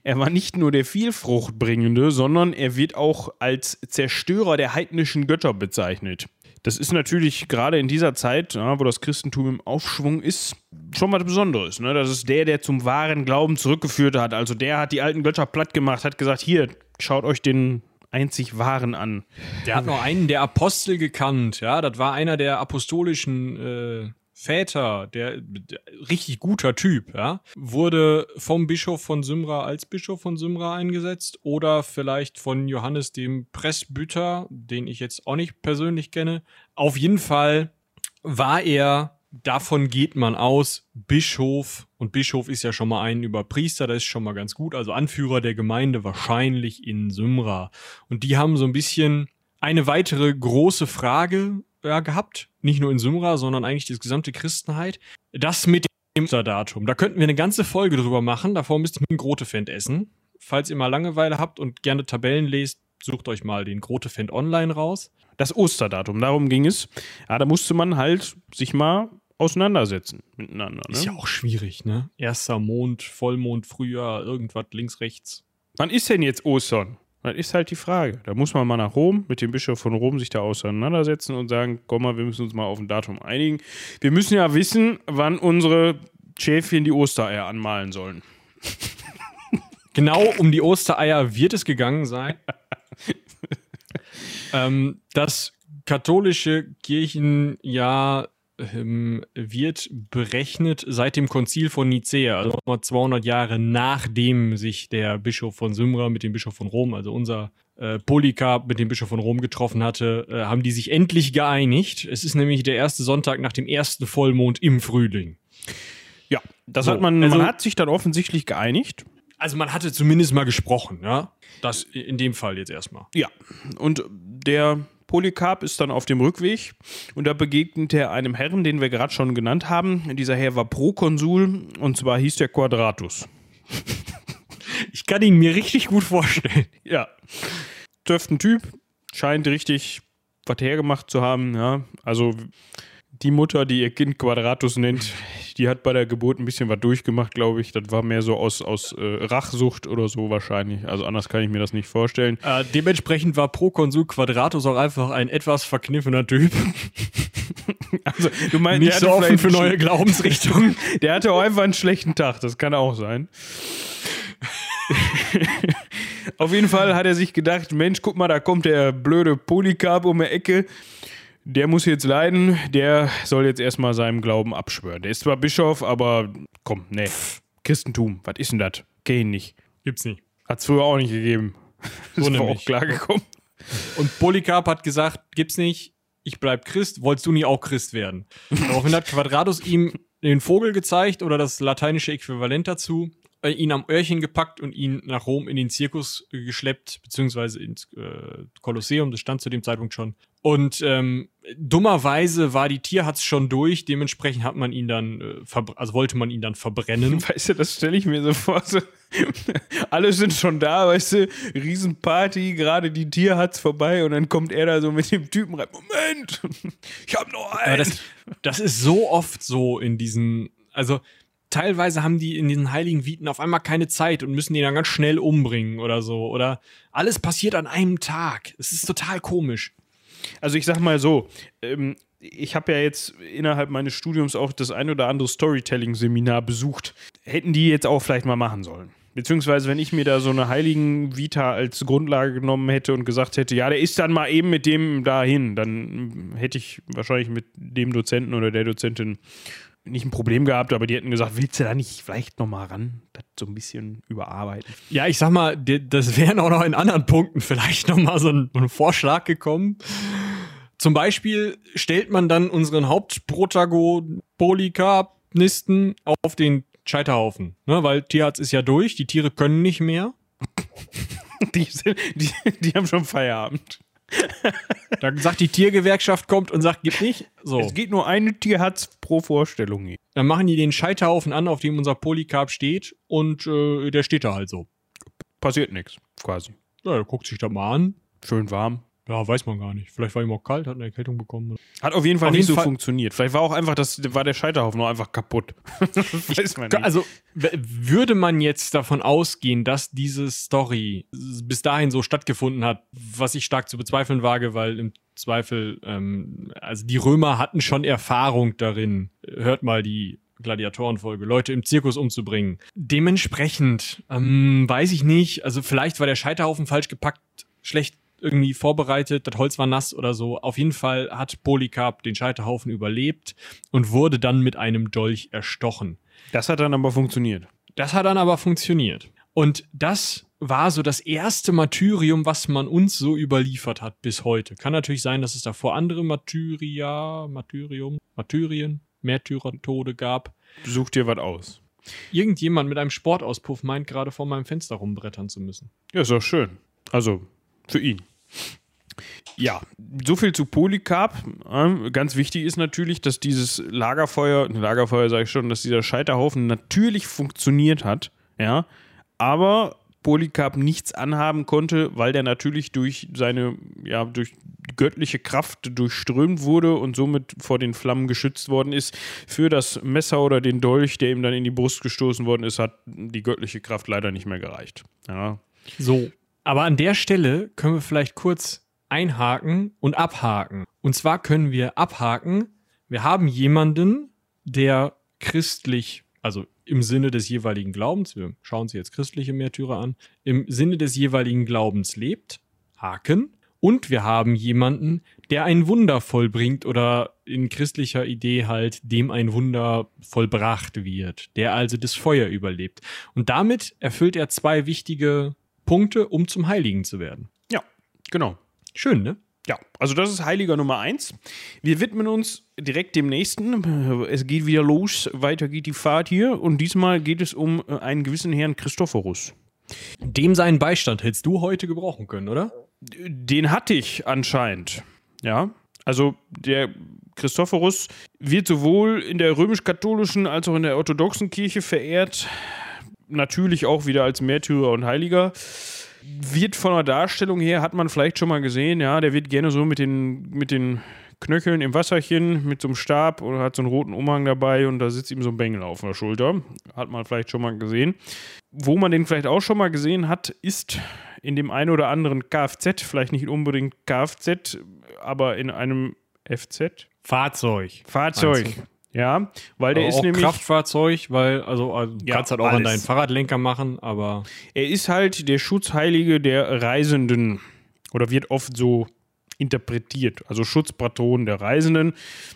er war nicht nur der Vielfruchtbringende, sondern er wird auch als Zerstörer der heidnischen Götter bezeichnet. Das ist natürlich gerade in dieser Zeit, ja, wo das Christentum im Aufschwung ist, schon was Besonderes. Ne? Das ist der, der zum wahren Glauben zurückgeführt hat. Also der hat die alten Götter platt gemacht, hat gesagt, hier, schaut euch den einzig wahren an. Der hat noch einen der Apostel gekannt, ja. Das war einer der apostolischen äh, Väter, der, der richtig guter Typ, ja. Wurde vom Bischof von Symra als Bischof von Symra eingesetzt oder vielleicht von Johannes dem Presbyter, den ich jetzt auch nicht persönlich kenne. Auf jeden Fall war er, davon geht man aus, Bischof. Und Bischof ist ja schon mal ein über Priester, das ist schon mal ganz gut. Also Anführer der Gemeinde wahrscheinlich in Symra. Und die haben so ein bisschen eine weitere große Frage ja, gehabt. Nicht nur in Symra, sondern eigentlich das gesamte Christenheit. Das mit dem Osterdatum. Da könnten wir eine ganze Folge drüber machen. Davor müsst ihr einen Grotefend essen. Falls ihr mal Langeweile habt und gerne Tabellen lest, sucht euch mal den Grotefend online raus. Das Osterdatum, darum ging es. Ja, da musste man halt sich mal auseinandersetzen miteinander. Ne? Ist ja auch schwierig, ne? Erster Mond, Vollmond, Frühjahr, irgendwas links, rechts. Wann ist denn jetzt Ostern? Das ist halt die Frage. Da muss man mal nach Rom, mit dem Bischof von Rom sich da auseinandersetzen und sagen, komm mal, wir müssen uns mal auf ein Datum einigen. Wir müssen ja wissen, wann unsere Schäfchen die Ostereier anmalen sollen. [LAUGHS] Genau um die Ostereier wird es gegangen sein. [LAUGHS] ähm, das katholische Kirchenjahr ähm, wird berechnet seit dem Konzil von Nicäa, also nochmal 200 Jahre nachdem sich der Bischof von Symra mit dem Bischof von Rom, also unser äh, Polycarp mit dem Bischof von Rom getroffen hatte, äh, haben die sich endlich geeinigt. Es ist nämlich der erste Sonntag nach dem ersten Vollmond im Frühling. Ja, das So, hat man, also- man hat sich dann offensichtlich geeinigt. Also man hatte zumindest mal gesprochen, ja. Das in dem Fall jetzt erstmal. Ja, und der Polycarp ist dann auf dem Rückweg und da begegnet er einem Herrn, den wir gerade schon genannt haben. Dieser Herr war Prokonsul und zwar hieß der Quadratus. [LAUGHS] Ich kann ihn mir richtig gut vorstellen. Ja. Dürften Typ, scheint richtig was hergemacht zu haben, ja. Also die Mutter, die ihr Kind Quadratus nennt, die hat bei der Geburt ein bisschen was durchgemacht, glaube ich. Das war mehr so aus, aus äh, Rachsucht oder so wahrscheinlich. Also anders kann ich mir das nicht vorstellen. Äh, dementsprechend war Prokonsul Quadratus auch einfach ein etwas verkniffener Typ. [LAUGHS] Also, du meinst, Nicht so offen für neue Glaubensrichtungen. [LAUGHS] Der hatte auch einfach einen schlechten Tag, das kann auch sein. [LAUGHS] Auf jeden Fall hat er sich gedacht, Mensch, guck mal, da kommt der blöde Polycarp um die Ecke. Der muss jetzt leiden, der soll jetzt erstmal seinem Glauben abschwören. Der ist zwar Bischof, aber komm, nee. Christentum, was ist denn das? Ihn nicht. Gibt's nicht. Hat's früher auch nicht gegeben. [LAUGHS] So ist auch klar gekommen. Und Polycarp hat gesagt, gibt's nicht, ich bleib Christ, wolltest du nie auch Christ werden? Daraufhin hat Quadratus ihm den Vogel gezeigt oder das lateinische Äquivalent dazu, äh, ihn am Öhrchen gepackt und ihn nach Rom in den Zirkus geschleppt, beziehungsweise ins äh, Kolosseum, das stand zu dem Zeitpunkt schon. Und ähm, dummerweise war die Tierhatz schon durch, dementsprechend hat man ihn dann, äh, also wollte man ihn dann verbrennen. [LAUGHS] Weißt du, das stelle ich mir so vor. So, [LAUGHS] alle sind schon da, weißt du, Riesenparty, gerade die Tierhatz vorbei und dann kommt er da so mit dem Typen rein. Moment, [LAUGHS] ich hab noch einen. Das, das ist so oft so in diesen, also teilweise haben die in diesen heiligen Viten auf einmal keine Zeit und müssen die dann ganz schnell umbringen oder so. Oder alles passiert an einem Tag. Es ist total komisch. Also ich sag mal so, ähm, ich habe ja jetzt innerhalb meines Studiums auch das ein oder andere Storytelling-Seminar besucht. Hätten die jetzt auch vielleicht mal machen sollen. Beziehungsweise, wenn ich mir da so eine heiligen Vita als Grundlage genommen hätte und gesagt hätte, ja, der ist dann mal eben mit dem dahin, dann hätte ich wahrscheinlich mit dem Dozenten oder der Dozentin nicht ein Problem gehabt, aber die hätten gesagt, willst du da nicht vielleicht noch mal ran, das so ein bisschen überarbeiten? Ja, ich sag mal, das wären auch noch in anderen Punkten vielleicht noch mal so ein, ein Vorschlag gekommen. Zum Beispiel stellt man dann unseren Hauptprotagonisten auf den Scheiterhaufen. Ne? Weil Tierarzt ist ja durch, die Tiere können nicht mehr. [LAUGHS] Die, sind, die, die haben schon Feierabend. Da sagt die Tiergewerkschaft kommt und sagt, gib nicht. So. Es geht nur eine Tierhatz pro Vorstellung. hier. Dann machen die den Scheiterhaufen an, auf dem unser Polycarp steht und äh, der steht da halt so. Passiert nichts, quasi. Ja, guckt sich das mal an. Schön warm. Ja, weiß man gar nicht. Vielleicht war ihm auch kalt, hat eine Erkältung bekommen. Hat auf jeden Fall Auf nicht jeden so Fall- funktioniert. Vielleicht war auch einfach das, war der Scheiterhaufen nur einfach kaputt. [LAUGHS] Weiß man nicht. Also würde man jetzt davon ausgehen, dass diese Story bis dahin so stattgefunden hat, was ich stark zu bezweifeln wage, weil im Zweifel, ähm, also die Römer hatten schon Erfahrung darin. Hört mal die Gladiatorenfolge, Leute im Zirkus umzubringen. Dementsprechend, ähm, weiß ich nicht, also vielleicht war der Scheiterhaufen falsch gepackt, schlecht irgendwie vorbereitet, das Holz war nass oder so. Auf jeden Fall hat Polycarp den Scheiterhaufen überlebt und wurde dann mit einem Dolch erstochen. das hat dann aber funktioniert. Das hat dann aber funktioniert. Und das war so das erste Martyrium, was man uns so überliefert hat bis heute. Kann natürlich sein, dass es davor andere Martyria, Martyrium, Martyrien, Märtyrertode gab. Such dir was aus. Irgendjemand mit einem Sportauspuff meint gerade vor meinem Fenster rumbrettern zu müssen. Ja, ist doch schön. Also, für ihn. Ja, so viel zu Polycarp. Ähm, Ganz wichtig ist natürlich, dass dieses Lagerfeuer, Lagerfeuer sage ich schon, dass dieser Scheiterhaufen natürlich funktioniert hat, ja, aber Polycarp nichts anhaben konnte, weil der natürlich durch seine, ja, durch göttliche Kraft durchströmt wurde und somit vor den Flammen geschützt worden ist. Für das Messer oder den Dolch, der ihm dann in die Brust gestoßen worden ist, hat die göttliche Kraft leider nicht mehr gereicht. Ja, So. Aber an der Stelle können wir vielleicht kurz einhaken und abhaken. Und zwar können wir abhaken, wir haben jemanden, der christlich, also im Sinne des jeweiligen Glaubens, wir schauen uns jetzt christliche Märtyrer an, im Sinne des jeweiligen Glaubens lebt, Haken. Und wir haben jemanden, der ein Wunder vollbringt oder in christlicher Idee halt dem ein Wunder vollbracht wird, der also das Feuer überlebt. Und damit erfüllt er zwei wichtige Punkte, um zum Heiligen zu werden. ja genau. Schön, ne? Ja, also das ist Heiliger Nummer eins. Wir widmen uns direkt dem nächsten. Es geht wieder los, weiter geht die Fahrt hier und diesmal geht es um äh, einen gewissen Herrn Christophorus. Dem seinen Beistand hättest du heute gebrauchen können, oder? Den hatte ich anscheinend. Ja, also der Christophorus wird sowohl in der römisch-katholischen als auch in der orthodoxen Kirche verehrt. Natürlich auch wieder als Märtyrer und Heiliger. Wird von der Darstellung her, hat man vielleicht schon mal gesehen, ja, der wird gerne so mit den, mit den Knöcheln im Wasserchen, mit so einem Stab und hat so einen roten Umhang dabei und da sitzt ihm so ein Bengel auf der Schulter. Hat man vielleicht schon mal gesehen. Wo man den vielleicht auch schon mal gesehen hat, ist in dem einen oder anderen Kfz, vielleicht nicht unbedingt Kfz, aber in einem FZ. Fahrzeug. Fahrzeug. Meinst Ja, weil der Aber ist auch nämlich. Kraftfahrzeug, weil, also, also du Ja, kannst halt auch an alles. deinen Fahrradlenker machen, aber Er ist halt der Schutzheilige der Reisenden. Oder wird oft so interpretiert. Also Schutzpatron der Reisenden.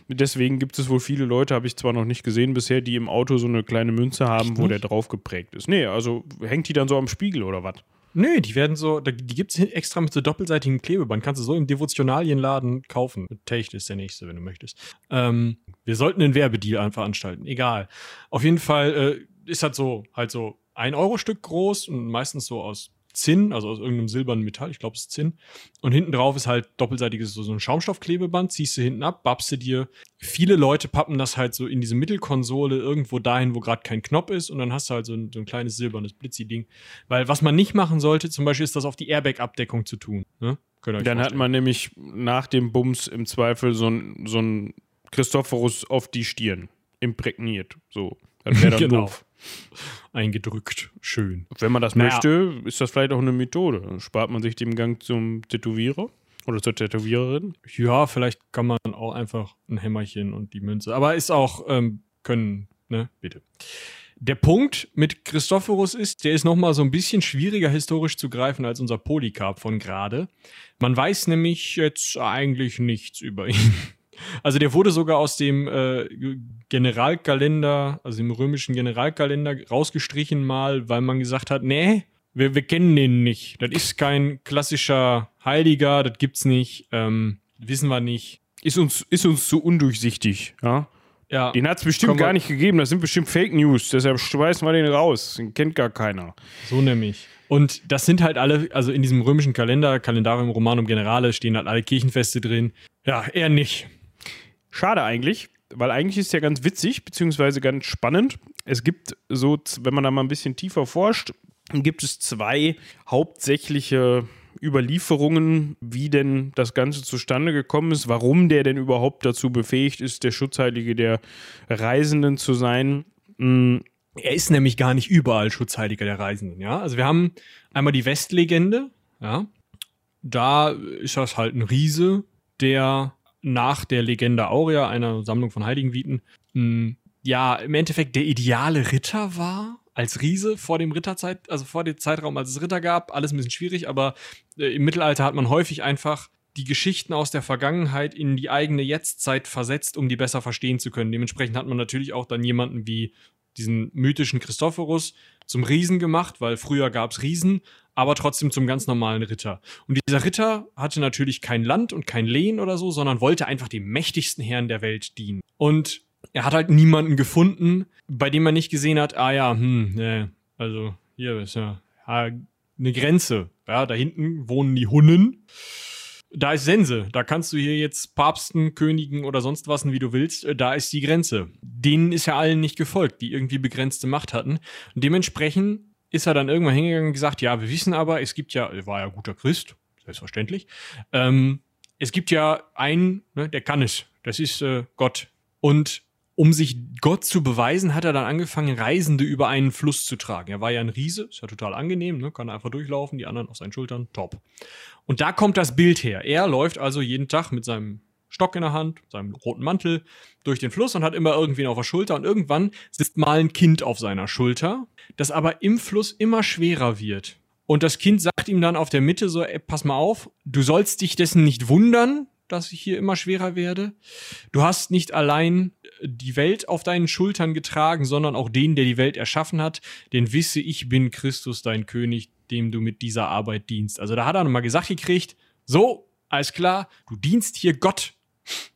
Deswegen gibt es wohl viele Leute, habe ich zwar noch nicht gesehen bisher, die im Auto so eine kleine Münze haben, wo der drauf geprägt ist. Nee, also hängt die dann so am Spiegel oder was? Nö, die werden so, die gibt es extra mit so doppelseitigem Klebeband. Kannst du so im Devotionalienladen kaufen. Techt ist der nächste, wenn du möchtest. Ähm, wir sollten einen Werbedeal veranstalten. Egal. Auf jeden Fall äh, ist halt so, halt so ein Euro-Stück groß und meistens so aus Zinn, also aus irgendeinem silbernen Metall, ich glaube es ist Zinn. Und hinten drauf ist halt doppelseitiges so ein Schaumstoffklebeband, ziehst du hinten ab, babst du dir. Viele Leute pappen das halt so in diese Mittelkonsole irgendwo dahin, wo gerade kein Knopf ist und dann hast du halt so ein, so ein kleines silbernes Blitzi-Ding. Weil was man nicht machen sollte, zum Beispiel ist das auf die Airbag-Abdeckung zu tun. Ne? Dann vorstellen. hat man nämlich nach dem Bums im Zweifel so ein, so ein Christophorus auf die Stirn imprägniert. So. Das wäre dann [LAUGHS] genau. doof. [LAUGHS] Eingedrückt. Schön. Wenn man das Naja. möchte, ist das vielleicht auch eine Methode. Dann spart man sich den Gang zum Tätowierer oder zur Tätowiererin. Ja, vielleicht kann man auch einfach ein Hämmerchen und die Münze. Aber ist auch, ähm, können, ne, bitte. Der Punkt mit Christophorus ist, der ist nochmal so ein bisschen schwieriger historisch zu greifen als unser Polycarp von gerade. Man weiß nämlich jetzt eigentlich nichts über ihn. Also der wurde sogar aus dem äh, Generalkalender, also dem römischen Generalkalender rausgestrichen mal, weil man gesagt hat, nee, wir, wir kennen den nicht. Das ist kein klassischer Heiliger, das gibt's nicht, ähm, wissen wir nicht. Ist uns, ist uns zu undurchsichtig. Ja? Ja, Den hat es bestimmt gar nicht gegeben. Das sind bestimmt Fake News. Deshalb schmeißen wir den raus. Den kennt gar keiner. so nämlich. Und das sind halt alle, also in diesem römischen Kalender, Kalendarium Romanum Generale, stehen halt alle Kirchenfeste drin. Ja, eher nicht. Schade eigentlich, weil eigentlich ist ja ganz witzig, beziehungsweise ganz spannend. Es gibt so, wenn man da mal ein bisschen tiefer forscht, gibt es zwei hauptsächliche Überlieferungen, wie denn das Ganze zustande gekommen ist, warum der denn überhaupt dazu befähigt ist, der Schutzheilige der Reisenden zu sein. Mm, Er ist nämlich gar nicht überall Schutzheiliger der Reisenden, ja. Also wir haben einmal die Westlegende, ja. Da ist das halt ein Riese, der nach der Legende Aurea, einer Sammlung von Heiligenviten, mh, ja, im Endeffekt der ideale Ritter war als Riese vor dem Ritterzeit, also vor dem Zeitraum, als es Ritter gab, alles ein bisschen schwierig, aber äh, im Mittelalter hat man häufig einfach die Geschichten aus der Vergangenheit in die eigene Jetztzeit versetzt, um die besser verstehen zu können. Dementsprechend hat man natürlich auch dann jemanden wie diesen mythischen Christophorus zum Riesen gemacht, weil früher gab es Riesen, aber trotzdem zum ganz normalen Ritter. Und dieser Ritter hatte natürlich kein Land und kein Lehen oder so, sondern wollte einfach dem mächtigsten Herrn der Welt dienen. Und er hat halt niemanden gefunden, bei dem er nicht gesehen hat, ah ja, hm, ne, also hier ist ja, ja eine Grenze. Ja, da hinten wohnen die Hunnen. Da ist Sense. Da kannst du hier jetzt Papsten, Königen oder sonst was, wie du willst. Äh, Da ist die Grenze. Denen ist ja allen nicht gefolgt, die irgendwie begrenzte Macht hatten. Und dementsprechend ist er dann irgendwann hingegangen und gesagt, ja, wir wissen aber, es gibt ja, er war ja guter Christ, selbstverständlich. Ähm, es gibt ja einen, ne, der kann es. Das ist äh, Gott. Und um sich Gott zu beweisen, hat er dann angefangen, Reisende über einen Fluss zu tragen. Er war ja ein Riese, ist ja total angenehm, ne? kann einfach durchlaufen, die anderen auf seinen Schultern, top. Und da kommt das Bild her. Er läuft also jeden Tag mit seinem Stock in der Hand, seinem roten Mantel durch den Fluss und hat immer irgendwen auf der Schulter. Und irgendwann sitzt mal ein Kind auf seiner Schulter, das aber im Fluss immer schwerer wird. Und das Kind sagt ihm dann auf der Mitte so, ey, pass mal auf, du sollst dich dessen nicht wundern, dass ich hier immer schwerer werde. Du hast nicht allein die Welt auf deinen Schultern getragen, sondern auch den, der die Welt erschaffen hat. Denn wisse, ich bin Christus, dein König, dem du mit dieser Arbeit dienst. Also da hat er nochmal gesagt gekriegt, so, alles klar, du dienst hier Gott.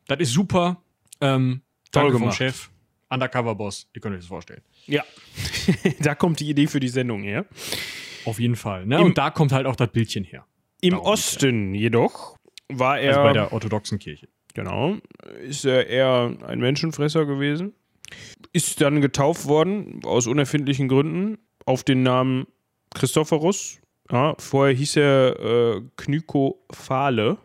Das ist super. Ähm, Toll danke vom gemacht. Chef. Undercover-Boss, ihr könnt euch das vorstellen. Ja, [LAUGHS] da kommt die Idee für die Sendung her. Auf jeden Fall. Ne? Im- Und da kommt halt auch das Bildchen her. Im Darum Osten jedoch war er, Also bei der orthodoxen Kirche. genau, ist er eher ein Menschenfresser gewesen. Ist dann getauft worden, aus unerfindlichen Gründen, auf den Namen Christophorus. Ja, vorher hieß er äh, Knykophale.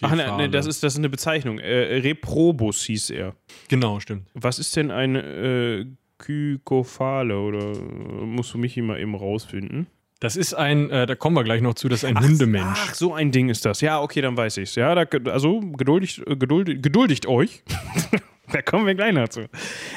Ach nein, nein, das ist, das ist eine Bezeichnung. Äh, Reprobus hieß er. Genau, stimmt. Was ist denn ein äh, Kykophale? Oder äh, musst du mich immer eben rausfinden? Das ist ein, äh, da kommen wir gleich noch zu, das ist ein Hundemensch. Ach, so ein Ding ist das. Ja, okay, dann weiß ich's. Ja, da, also geduldigt, äh, geduldigt, geduldigt euch. [LAUGHS] da kommen wir gleich noch zu.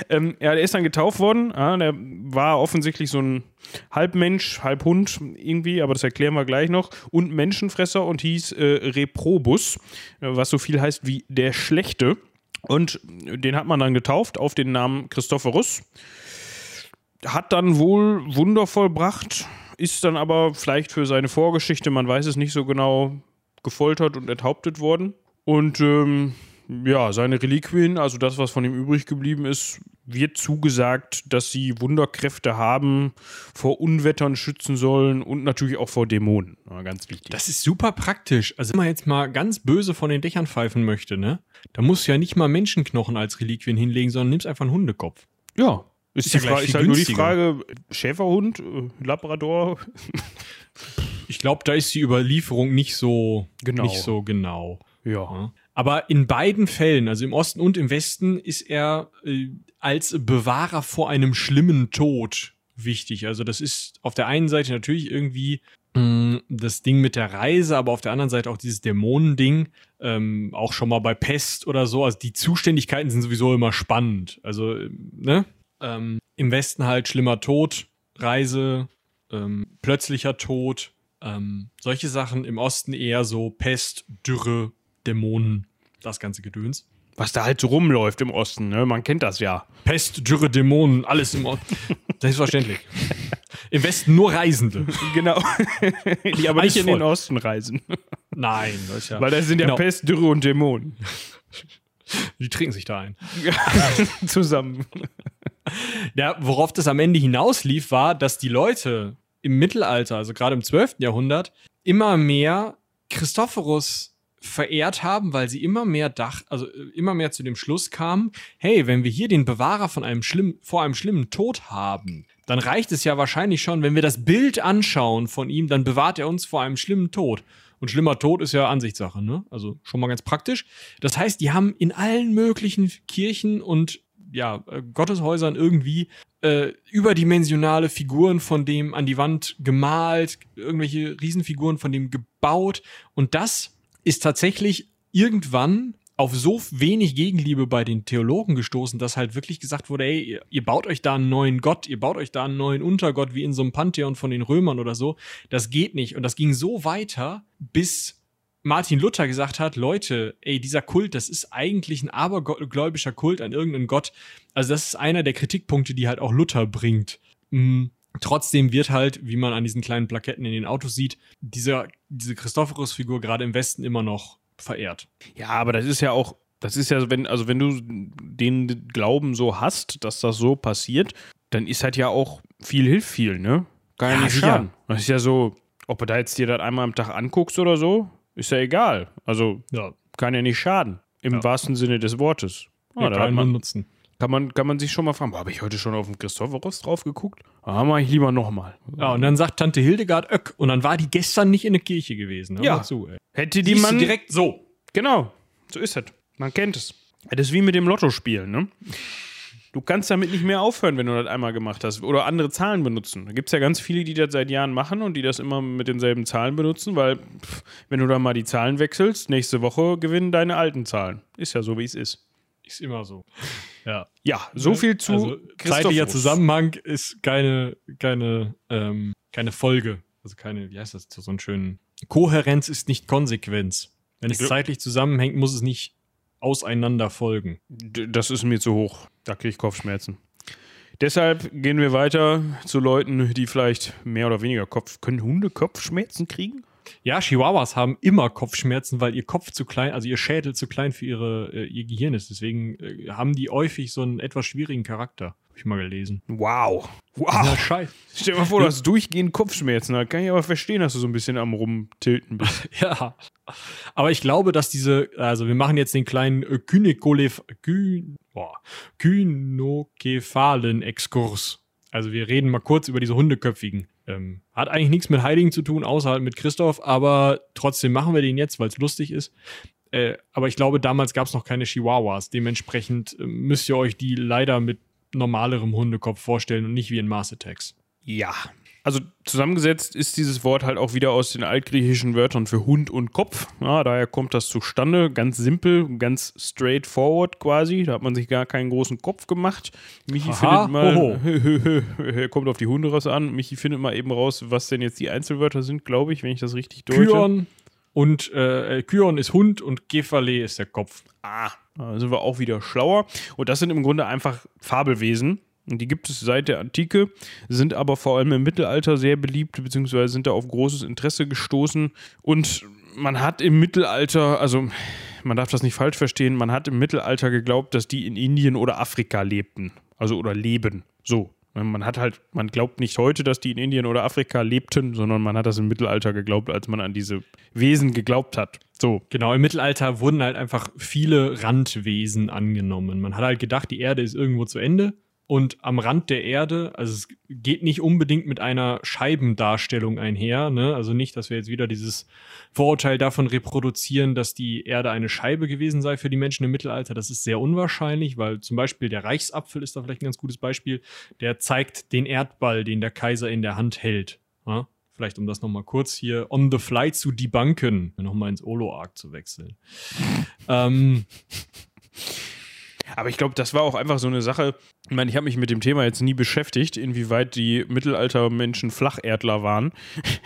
Ähm, ja, der ist dann getauft worden. Ja, der war offensichtlich so ein Halbmensch, Halbhund irgendwie, aber das erklären wir gleich noch. Und Menschenfresser und hieß äh, Reprobus, äh, was so viel heißt wie der Schlechte. Und den hat man dann getauft auf den Namen Christophorus. Hat dann wohl Wunder vollbracht, ist dann aber vielleicht für seine Vorgeschichte, man weiß es nicht so genau, gefoltert und enthauptet worden. Und ähm, ja, seine Reliquien, also das, was von ihm übrig geblieben ist, wird zugesagt, dass sie Wunderkräfte haben, vor Unwettern schützen sollen und natürlich auch vor Dämonen. Ja, ganz wichtig. Das ist super praktisch. Also, wenn man jetzt mal ganz böse von den Dächern pfeifen möchte, ne? Da musst du ja nicht mal Menschenknochen als Reliquien hinlegen, sondern nimmst einfach einen Hundekopf. Ja. Ist, Ist ja die Frage, ist halt nur die. Frage, Schäferhund, äh, Labrador, [LAUGHS] Ich glaube, da ist die Überlieferung nicht so Genau. Nicht so genau. ja. Ja. Aber in beiden Fällen, also im Osten und im Westen, ist er äh, als Bewahrer vor einem schlimmen Tod wichtig. Also das ist auf der einen Seite natürlich irgendwie mh, das Ding mit der Reise, aber auf der anderen Seite auch dieses Dämonending. Ähm, auch schon mal bei Pest oder so. Also die Zuständigkeiten sind sowieso immer spannend. Also, äh, ne? Ähm, Im Westen halt schlimmer Tod, Reise, ähm, plötzlicher Tod, ähm, solche Sachen. Im Osten eher so Pest, Dürre, Dämonen, das ganze Gedöns. Was da halt so rumläuft im Osten, ne? Man kennt das ja. Pest, Dürre, Dämonen, alles im Osten. [LAUGHS] Selbstverständlich. Im Westen nur Reisende. Genau. [LAUGHS] die aber nicht in den Osten reisen. Nein, das ist ja. Weil da sind ja Genau. Pest, Dürre und Dämonen. [LAUGHS] Die trinken sich da ein. [LAUGHS] Zusammen. Ja, worauf das am Ende hinauslief, war, dass die Leute im Mittelalter, also gerade im 12. Jahrhundert, immer mehr Christophorus verehrt haben, weil sie immer mehr dach, also äh, immer mehr zu dem Schluss kamen, hey, wenn wir hier den Bewahrer von einem schlimmen, vor einem schlimmen Tod haben, dann reicht es ja wahrscheinlich schon, wenn wir das Bild anschauen von ihm, dann bewahrt er uns vor einem schlimmen Tod. Und schlimmer Tod ist ja Ansichtssache, ne? Also schon mal ganz praktisch. Das heißt, die haben in allen möglichen Kirchen und ja, äh, Gotteshäusern irgendwie äh, überdimensionale Figuren von dem an die Wand gemalt, irgendwelche Riesenfiguren von dem gebaut. Und das ist tatsächlich irgendwann auf so wenig Gegenliebe bei den Theologen gestoßen, dass halt wirklich gesagt wurde, ey, ihr, ihr baut euch da einen neuen Gott, ihr baut euch da einen neuen Untergott wie in so einem Pantheon von den Römern oder so. Das geht nicht. Und das ging so weiter, bis Martin Luther gesagt hat, Leute, ey, dieser Kult, das ist eigentlich ein abergläubischer Kult an irgendeinen Gott. Also das ist einer der Kritikpunkte, die halt auch Luther bringt. Mm, Trotzdem wird halt, wie man an diesen kleinen Plaketten in den Autos sieht, dieser, diese Christophorus-Figur gerade im Westen immer noch verehrt. Ja, aber das ist ja auch, das ist ja, wenn, also wenn du den Glauben so hast, dass das so passiert, dann ist halt ja auch viel hilft viel, ne? Kann ja, Ja, nicht schaden. Das ist ja so, ob du da jetzt dir das einmal am Tag anguckst oder so, ist ja egal. Also Ja, kann ja nicht schaden. Im Ja. wahrsten Sinne des Wortes. Ah, da hat man, Nutzen. Kann, man, kann man sich schon mal fragen, habe ich heute schon auf den Christophorus drauf geguckt? Ah, mach ich lieber nochmal. Ja, und dann sagt Tante Hildegard Öck und dann war die gestern nicht in der Kirche gewesen. Hör Ja. zu, ey. Hätte die Siehst man direkt so. Genau, so ist es. Man kennt es. Das ist wie mit dem Lottospielen, ne? Du kannst damit nicht mehr aufhören, wenn du das einmal gemacht hast. Oder andere Zahlen benutzen. Da gibt es ja ganz viele, die das seit Jahren machen und die das immer mit denselben Zahlen benutzen, weil, pff, wenn du dann mal die Zahlen wechselst, nächste Woche gewinnen deine alten Zahlen. Ist ja so, wie es ist. Ist immer so. [LAUGHS] Ja. Ja, so viel zu also, zeitlicher. Zusammenhang ist keine, keine, ähm, keine Folge. Also keine, wie heißt das, so einen schönen. Kohärenz ist nicht Konsequenz. Wenn es zeitlich zusammenhängt, muss es nicht auseinander folgen. D- Das ist mir zu hoch. Da kriege ich Kopfschmerzen. Deshalb gehen wir weiter zu Leuten, die vielleicht mehr oder weniger Kopf. Können Hunde Kopfschmerzen kriegen? Ja, Chihuahuas haben immer Kopfschmerzen, weil ihr Kopf zu klein, also ihr Schädel zu klein für ihre, äh, ihr Gehirn ist. Deswegen äh, haben die häufig so einen etwas schwierigen Charakter. Hab ich mal gelesen. Wow. Ja, Wow. scheiße. Stell dir mal vor, du hast durchgehend Kopfschmerzen. Da kann ich aber verstehen, dass du so ein bisschen am Rumtilten bist. [LAUGHS] Ja. Aber ich glaube, dass diese, also wir machen jetzt den kleinen äh, Kyn, boah, Kynokephalen-Exkurs. Also wir reden mal kurz über diese Hundeköpfigen. Ähm, hat eigentlich nichts mit Heiligen zu tun, außer halt mit Christoph, aber trotzdem machen wir den jetzt, weil es lustig ist. Äh, aber ich glaube, damals gab es noch keine Chihuahuas. Dementsprechend äh, müsst ihr euch die leider mit normalerem Hundekopf vorstellen und nicht wie in Mars Attacks. Ja. Also zusammengesetzt ist dieses Wort halt auch wieder aus den altgriechischen Wörtern für Hund und Kopf. Ja, daher kommt das zustande. Ganz simpel, ganz straightforward quasi. Da hat man sich gar keinen großen Kopf gemacht. Michi Aha, findet mal, er [LAUGHS] kommt auf die Hunderasse an. Michi findet mal eben raus, was denn jetzt die Einzelwörter sind, glaube ich, wenn ich das richtig deute. Kyon und äh, Kyon ist Hund und Gefale ist der Kopf. Ah, da sind wir auch wieder schlauer. Und das sind im Grunde einfach Fabelwesen. Die gibt es seit der Antike, sind aber vor allem im Mittelalter sehr beliebt, beziehungsweise sind da auf großes Interesse gestoßen. Und man hat im Mittelalter, also man darf das nicht falsch verstehen, man hat im Mittelalter geglaubt, dass die in Indien oder Afrika lebten. Also oder leben. So. Man hat halt, man glaubt nicht heute, dass die in Indien oder Afrika lebten, sondern man hat das im Mittelalter geglaubt, als man an diese Wesen geglaubt hat. So. Genau, im Mittelalter wurden halt einfach viele Randwesen angenommen. Man hat halt gedacht, die Erde ist irgendwo zu Ende und am Rand der Erde, also es geht nicht unbedingt mit einer Scheibendarstellung einher, ne? Also nicht, dass wir jetzt wieder dieses Vorurteil davon reproduzieren, dass die Erde eine Scheibe gewesen sei für die Menschen im Mittelalter. Das ist sehr unwahrscheinlich, weil zum Beispiel der Reichsapfel ist da vielleicht ein ganz gutes Beispiel. Der zeigt den Erdball, den der Kaiser in der Hand hält. Ja? Vielleicht um das nochmal kurz hier on the fly zu debunken, nochmal ins Olo-Arc zu wechseln. ähm, aber ich glaube, das war auch einfach so eine Sache. Ich meine, ich habe mich mit dem Thema jetzt nie beschäftigt, inwieweit die Mittelaltermenschen Flacherdler waren.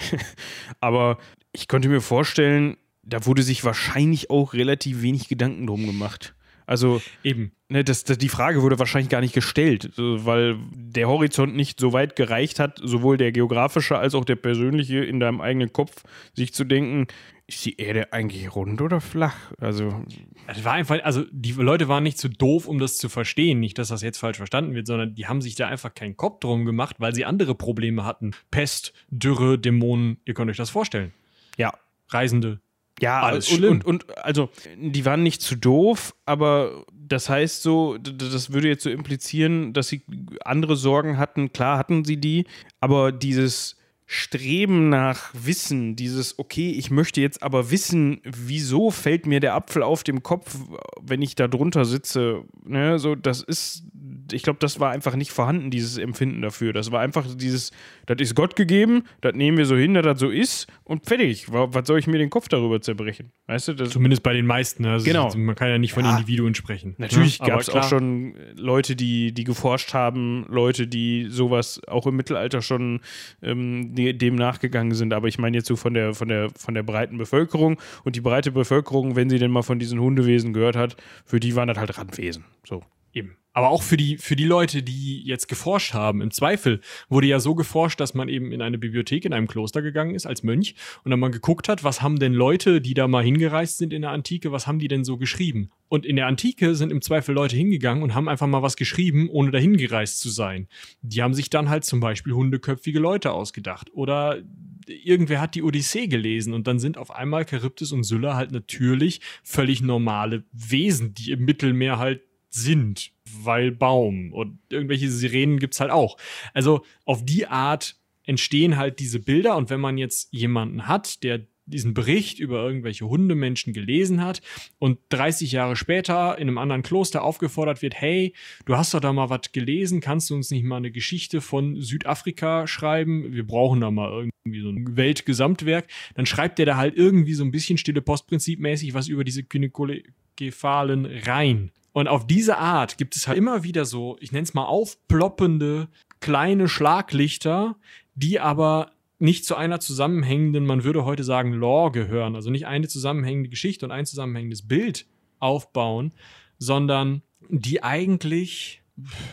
[LAUGHS] Aber ich konnte mir vorstellen, da wurde sich wahrscheinlich auch relativ wenig Gedanken drum gemacht. Also eben. Ne, das, das, die Frage wurde wahrscheinlich gar nicht gestellt, weil der Horizont nicht so weit gereicht hat, sowohl der geografische als auch der persönliche in deinem eigenen Kopf, sich zu denken, ist die Erde eigentlich rund oder flach? Also. Es war einfach, also die Leute waren nicht zu doof, um das zu verstehen. Nicht, dass das jetzt falsch verstanden wird, sondern die haben sich da einfach keinen Kopf drum gemacht, weil sie andere Probleme hatten. Pest, Dürre, Dämonen, ihr könnt euch das vorstellen. Ja. Reisende, ja, alles und, und, und, also die waren nicht zu doof, aber das heißt so, das würde jetzt so implizieren, dass sie andere Sorgen hatten. Klar hatten sie die, aber dieses Streben nach Wissen, dieses, okay, ich möchte jetzt aber wissen, wieso fällt mir der Apfel auf dem Kopf, wenn ich da drunter sitze, ne, so, das ist, ich glaube, das war einfach nicht vorhanden, dieses Empfinden dafür. Das war einfach dieses, das ist Gott gegeben, das nehmen wir so hin, dass das so ist und fertig. Was soll ich mir den Kopf darüber zerbrechen? Weißt du, das Zumindest bei den meisten. Ne? Also genau. man kann ja nicht von ja. Individuen sprechen. Natürlich ja, gab es auch schon Leute, die, die geforscht haben, Leute, die sowas auch im Mittelalter schon ähm, dem nachgegangen sind. Aber ich meine jetzt so von der, von, der, von der breiten Bevölkerung. Und die breite Bevölkerung, wenn sie denn mal von diesen Hundewesen gehört hat, für die waren das halt Randwesen. So. Eben. Aber auch für die, für die Leute, die jetzt geforscht haben, im Zweifel wurde ja so geforscht, dass man eben in eine Bibliothek in einem Kloster gegangen ist als Mönch und dann mal geguckt hat, was haben denn Leute, die da mal hingereist sind in der Antike, was haben die denn so geschrieben? Und in der Antike sind im Zweifel Leute hingegangen und haben einfach mal was geschrieben, ohne dahin gereist zu sein. Die haben sich dann halt zum Beispiel hundeköpfige Leute ausgedacht. Oder irgendwer hat die Odyssee gelesen und dann sind auf einmal Charybdis und Sylla halt natürlich völlig normale Wesen, die im Mittelmeer halt sind, weil Baum und irgendwelche Sirenen gibt es halt auch. Also auf die Art entstehen halt diese Bilder und wenn man jetzt jemanden hat, der diesen Bericht über irgendwelche Hundemenschen gelesen hat und 30 Jahre später in einem anderen Kloster aufgefordert wird, hey, du hast doch da mal was gelesen, kannst du uns nicht mal eine Geschichte von Südafrika schreiben? Wir brauchen da mal irgendwie so ein Weltgesamtwerk. Dann schreibt der da halt irgendwie so ein bisschen stille Postprinzip mäßig was über diese Gynäkophalen rein. Und auf diese Art gibt es halt immer wieder so, ich nenne es mal aufploppende kleine Schlaglichter, die aber nicht zu einer zusammenhängenden, man würde heute sagen, Lore gehören. Also nicht eine zusammenhängende Geschichte und ein zusammenhängendes Bild aufbauen, sondern die eigentlich,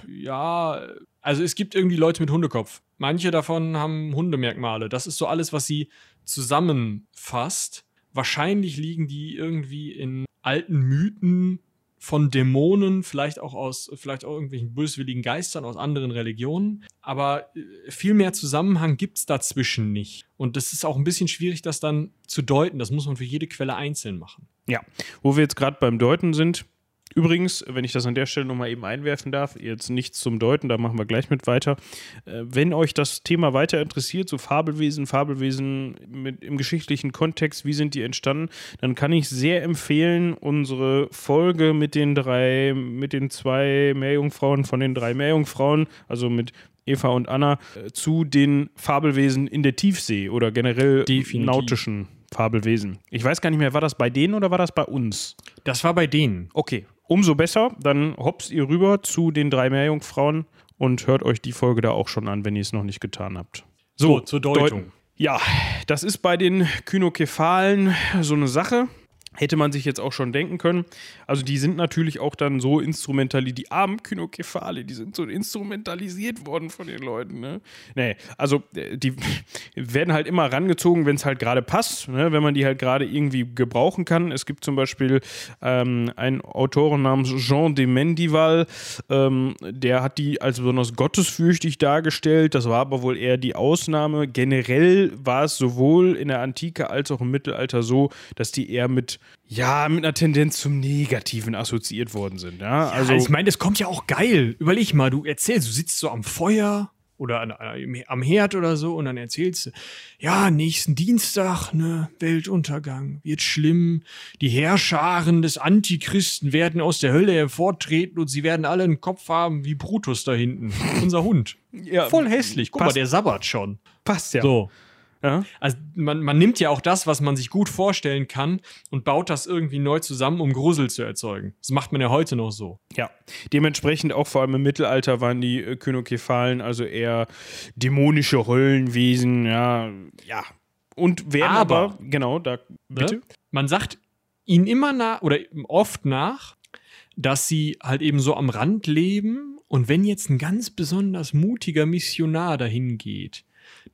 ja, also es gibt irgendwie Leute mit Hundekopf. Manche davon haben Hundemerkmale. Das ist so alles, was sie zusammenfasst. Wahrscheinlich liegen die irgendwie in alten Mythen von Dämonen, vielleicht auch aus, vielleicht auch irgendwelchen böswilligen Geistern aus anderen Religionen. Aber äh, viel mehr Zusammenhang gibt es dazwischen nicht. Und das ist auch ein bisschen schwierig, das dann zu deuten. Das muss man für jede Quelle einzeln machen. Ja, wo wir jetzt gerade beim Deuten sind, Übrigens, wenn ich das an der Stelle nochmal eben einwerfen darf, jetzt nichts zum Deuten, da machen wir gleich mit weiter. Äh, wenn euch das Thema weiter interessiert, so Fabelwesen, Fabelwesen mit, im geschichtlichen Kontext, wie sind die entstanden, dann kann ich sehr empfehlen, unsere Folge mit den drei, mit den zwei Meerjungfrauen von den drei Meerjungfrauen, also mit Eva und Anna, äh, zu den Fabelwesen in der Tiefsee oder generell Definitiv. nautischen Fabelwesen. Ich weiß gar nicht mehr, war das bei denen oder war das bei uns? Das war bei denen. Okay, umso besser. Dann hopst ihr rüber zu den drei Meerjungfrauen und hört euch die Folge da auch schon an, wenn ihr es noch nicht getan habt. So, zur Deutung. Deuten. Ja, das ist bei den Kynokephalen so eine Sache. Hätte man sich jetzt auch schon denken können. Also die sind natürlich auch dann so instrumentalisiert, die armen Kynokephale, die sind so instrumentalisiert worden von den Leuten. Ne? Nee, also äh, die [LAUGHS] werden halt immer rangezogen, wenn es halt gerade passt, ne? wenn man die halt gerade irgendwie gebrauchen kann. Es gibt zum Beispiel ähm, einen Autoren namens Jean de Mendival, ähm, der hat die als besonders gottesfürchtig dargestellt. Das war aber wohl eher die Ausnahme. Generell war es sowohl in der Antike als auch im Mittelalter so, dass die eher mit ja, mit einer Tendenz zum Negativen assoziiert worden sind. Ja, Also, also ich meine, das kommt ja auch geil. Überleg mal, du erzählst, du sitzt so am Feuer oder an, an, am Herd oder so und dann erzählst du, ja, nächsten Dienstag, ne, Weltuntergang, wird schlimm. Die Herrscharen des Antichristen werden aus der Hölle hervortreten und sie werden alle einen Kopf haben wie Brutus da hinten, unser Hund. ja, Voll hässlich. Guck mal, passt. der sabbert schon. passt ja. So. Ja. Also man, man nimmt ja auch das, was man sich gut vorstellen kann und baut das irgendwie neu zusammen, um Grusel zu erzeugen. Das macht man ja heute noch so. Ja, dementsprechend auch vor allem im Mittelalter waren die äh, Kynokephalen also eher dämonische Höllenwesen, ja, ja. Und werden aber, Aber- genau, da, bitte? Ne? Man sagt ihnen immer nach oder oft nach, dass sie halt eben so am Rand leben und wenn jetzt ein ganz besonders mutiger Missionar dahin geht,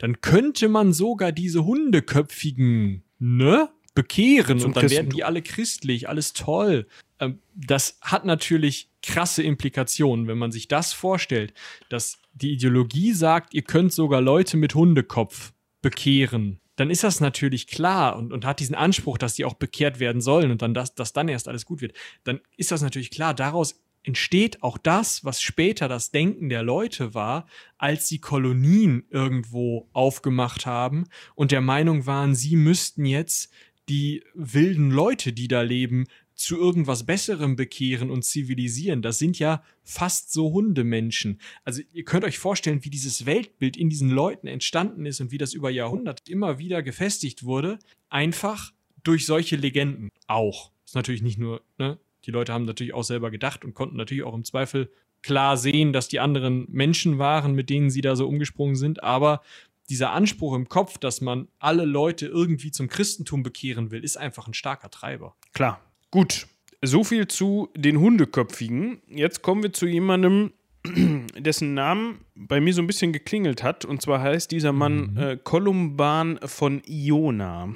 dann könnte man sogar diese Hundeköpfigen, ne, bekehren Zum und dann werden Christentum. die alle christlich, alles toll. Ähm, Das hat natürlich krasse Implikationen, wenn man sich das vorstellt, dass die Ideologie sagt, ihr könnt sogar Leute mit Hundekopf bekehren. Dann ist das natürlich klar und, und hat diesen Anspruch, dass die auch bekehrt werden sollen und dann, dass, dass dann erst alles gut wird. Dann ist das natürlich klar. Daraus entsteht auch das, was später das Denken der Leute war, als sie Kolonien irgendwo aufgemacht haben und der Meinung waren, sie müssten jetzt die wilden Leute, die da leben, zu irgendwas Besserem bekehren und zivilisieren. Das sind ja fast so Hundemenschen. Also ihr könnt euch vorstellen, wie dieses Weltbild in diesen Leuten entstanden ist und wie das über Jahrhunderte immer wieder gefestigt wurde. Einfach durch solche Legenden auch. Ist natürlich nicht nur, ne? Die Leute haben natürlich auch selber gedacht und konnten natürlich auch im Zweifel klar sehen, dass die anderen Menschen waren, mit denen sie da so umgesprungen sind, aber dieser Anspruch im Kopf, dass man alle Leute irgendwie zum Christentum bekehren will, ist einfach ein starker Treiber. Klar. Gut. So viel zu den Hundeköpfigen. Jetzt kommen wir zu jemandem, [CLEARS THROAT] dessen Namen bei mir so ein bisschen geklingelt hat. Und zwar heißt dieser Mann äh, Columban von Iona.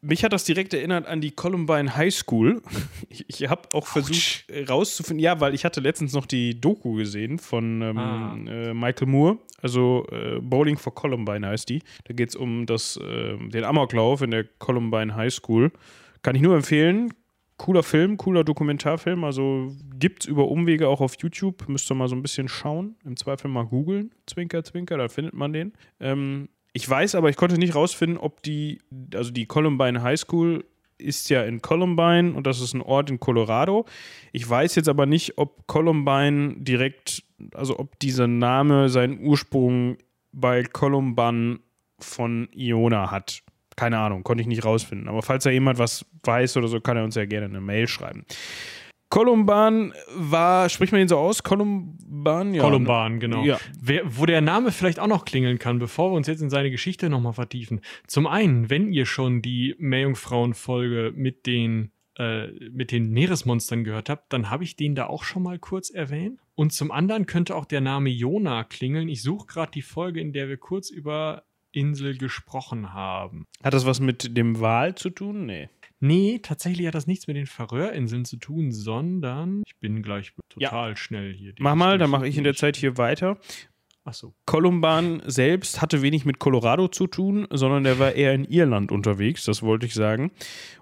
Mich hat das direkt erinnert an die Columbine High School. [LAUGHS] Ich, ich habe auch versucht äh, rauszufinden, ja, weil ich hatte letztens noch die Doku gesehen von ähm, Ah. äh, Michael Moore, also äh, Bowling for Columbine heißt die. Da geht es um das, äh, den Amoklauf in der Columbine High School. Kann ich nur empfehlen. Cooler Film, cooler Dokumentarfilm. Also gibt's über Umwege auch auf YouTube. Müsst ihr mal so ein bisschen schauen. Im Zweifel mal googeln. Zwinker, Zwinker, da findet man den. Ähm, ich weiß, aber ich konnte nicht rausfinden, ob die, also die Columbine High School ist ja in Columbine und das ist ein Ort in Colorado. Ich weiß jetzt aber nicht, ob Columbine direkt, also ob dieser Name seinen Ursprung bei Columbine von Iona hat. Keine Ahnung, konnte ich nicht rausfinden. Aber falls da jemand was weiß oder so, kann er uns ja gerne eine Mail schreiben. Columban war, spricht man den so aus? Columban? Ja, Columban, genau. Ja. Wer, wo der Name vielleicht auch noch klingeln kann, bevor wir uns jetzt in seine Geschichte nochmal vertiefen. Zum einen, wenn ihr schon die Meerjungfrauen-Folge mit den äh, mit den Meeresmonstern gehört habt, dann habe ich den da auch schon mal kurz erwähnt. Und zum anderen könnte auch der Name Jona klingeln. Ich suche gerade die Folge, in der wir kurz über Insel gesprochen haben. Hat das was mit dem Wal zu tun? Nee. Nee, tatsächlich hat das nichts mit den Färöerinseln zu tun, sondern ich bin gleich total schnell hier. Mach mal, dann mache ich in der Zeit hier weiter. Achso. Columban selbst hatte wenig mit Colorado zu tun, sondern der war eher in Irland unterwegs, das wollte ich sagen.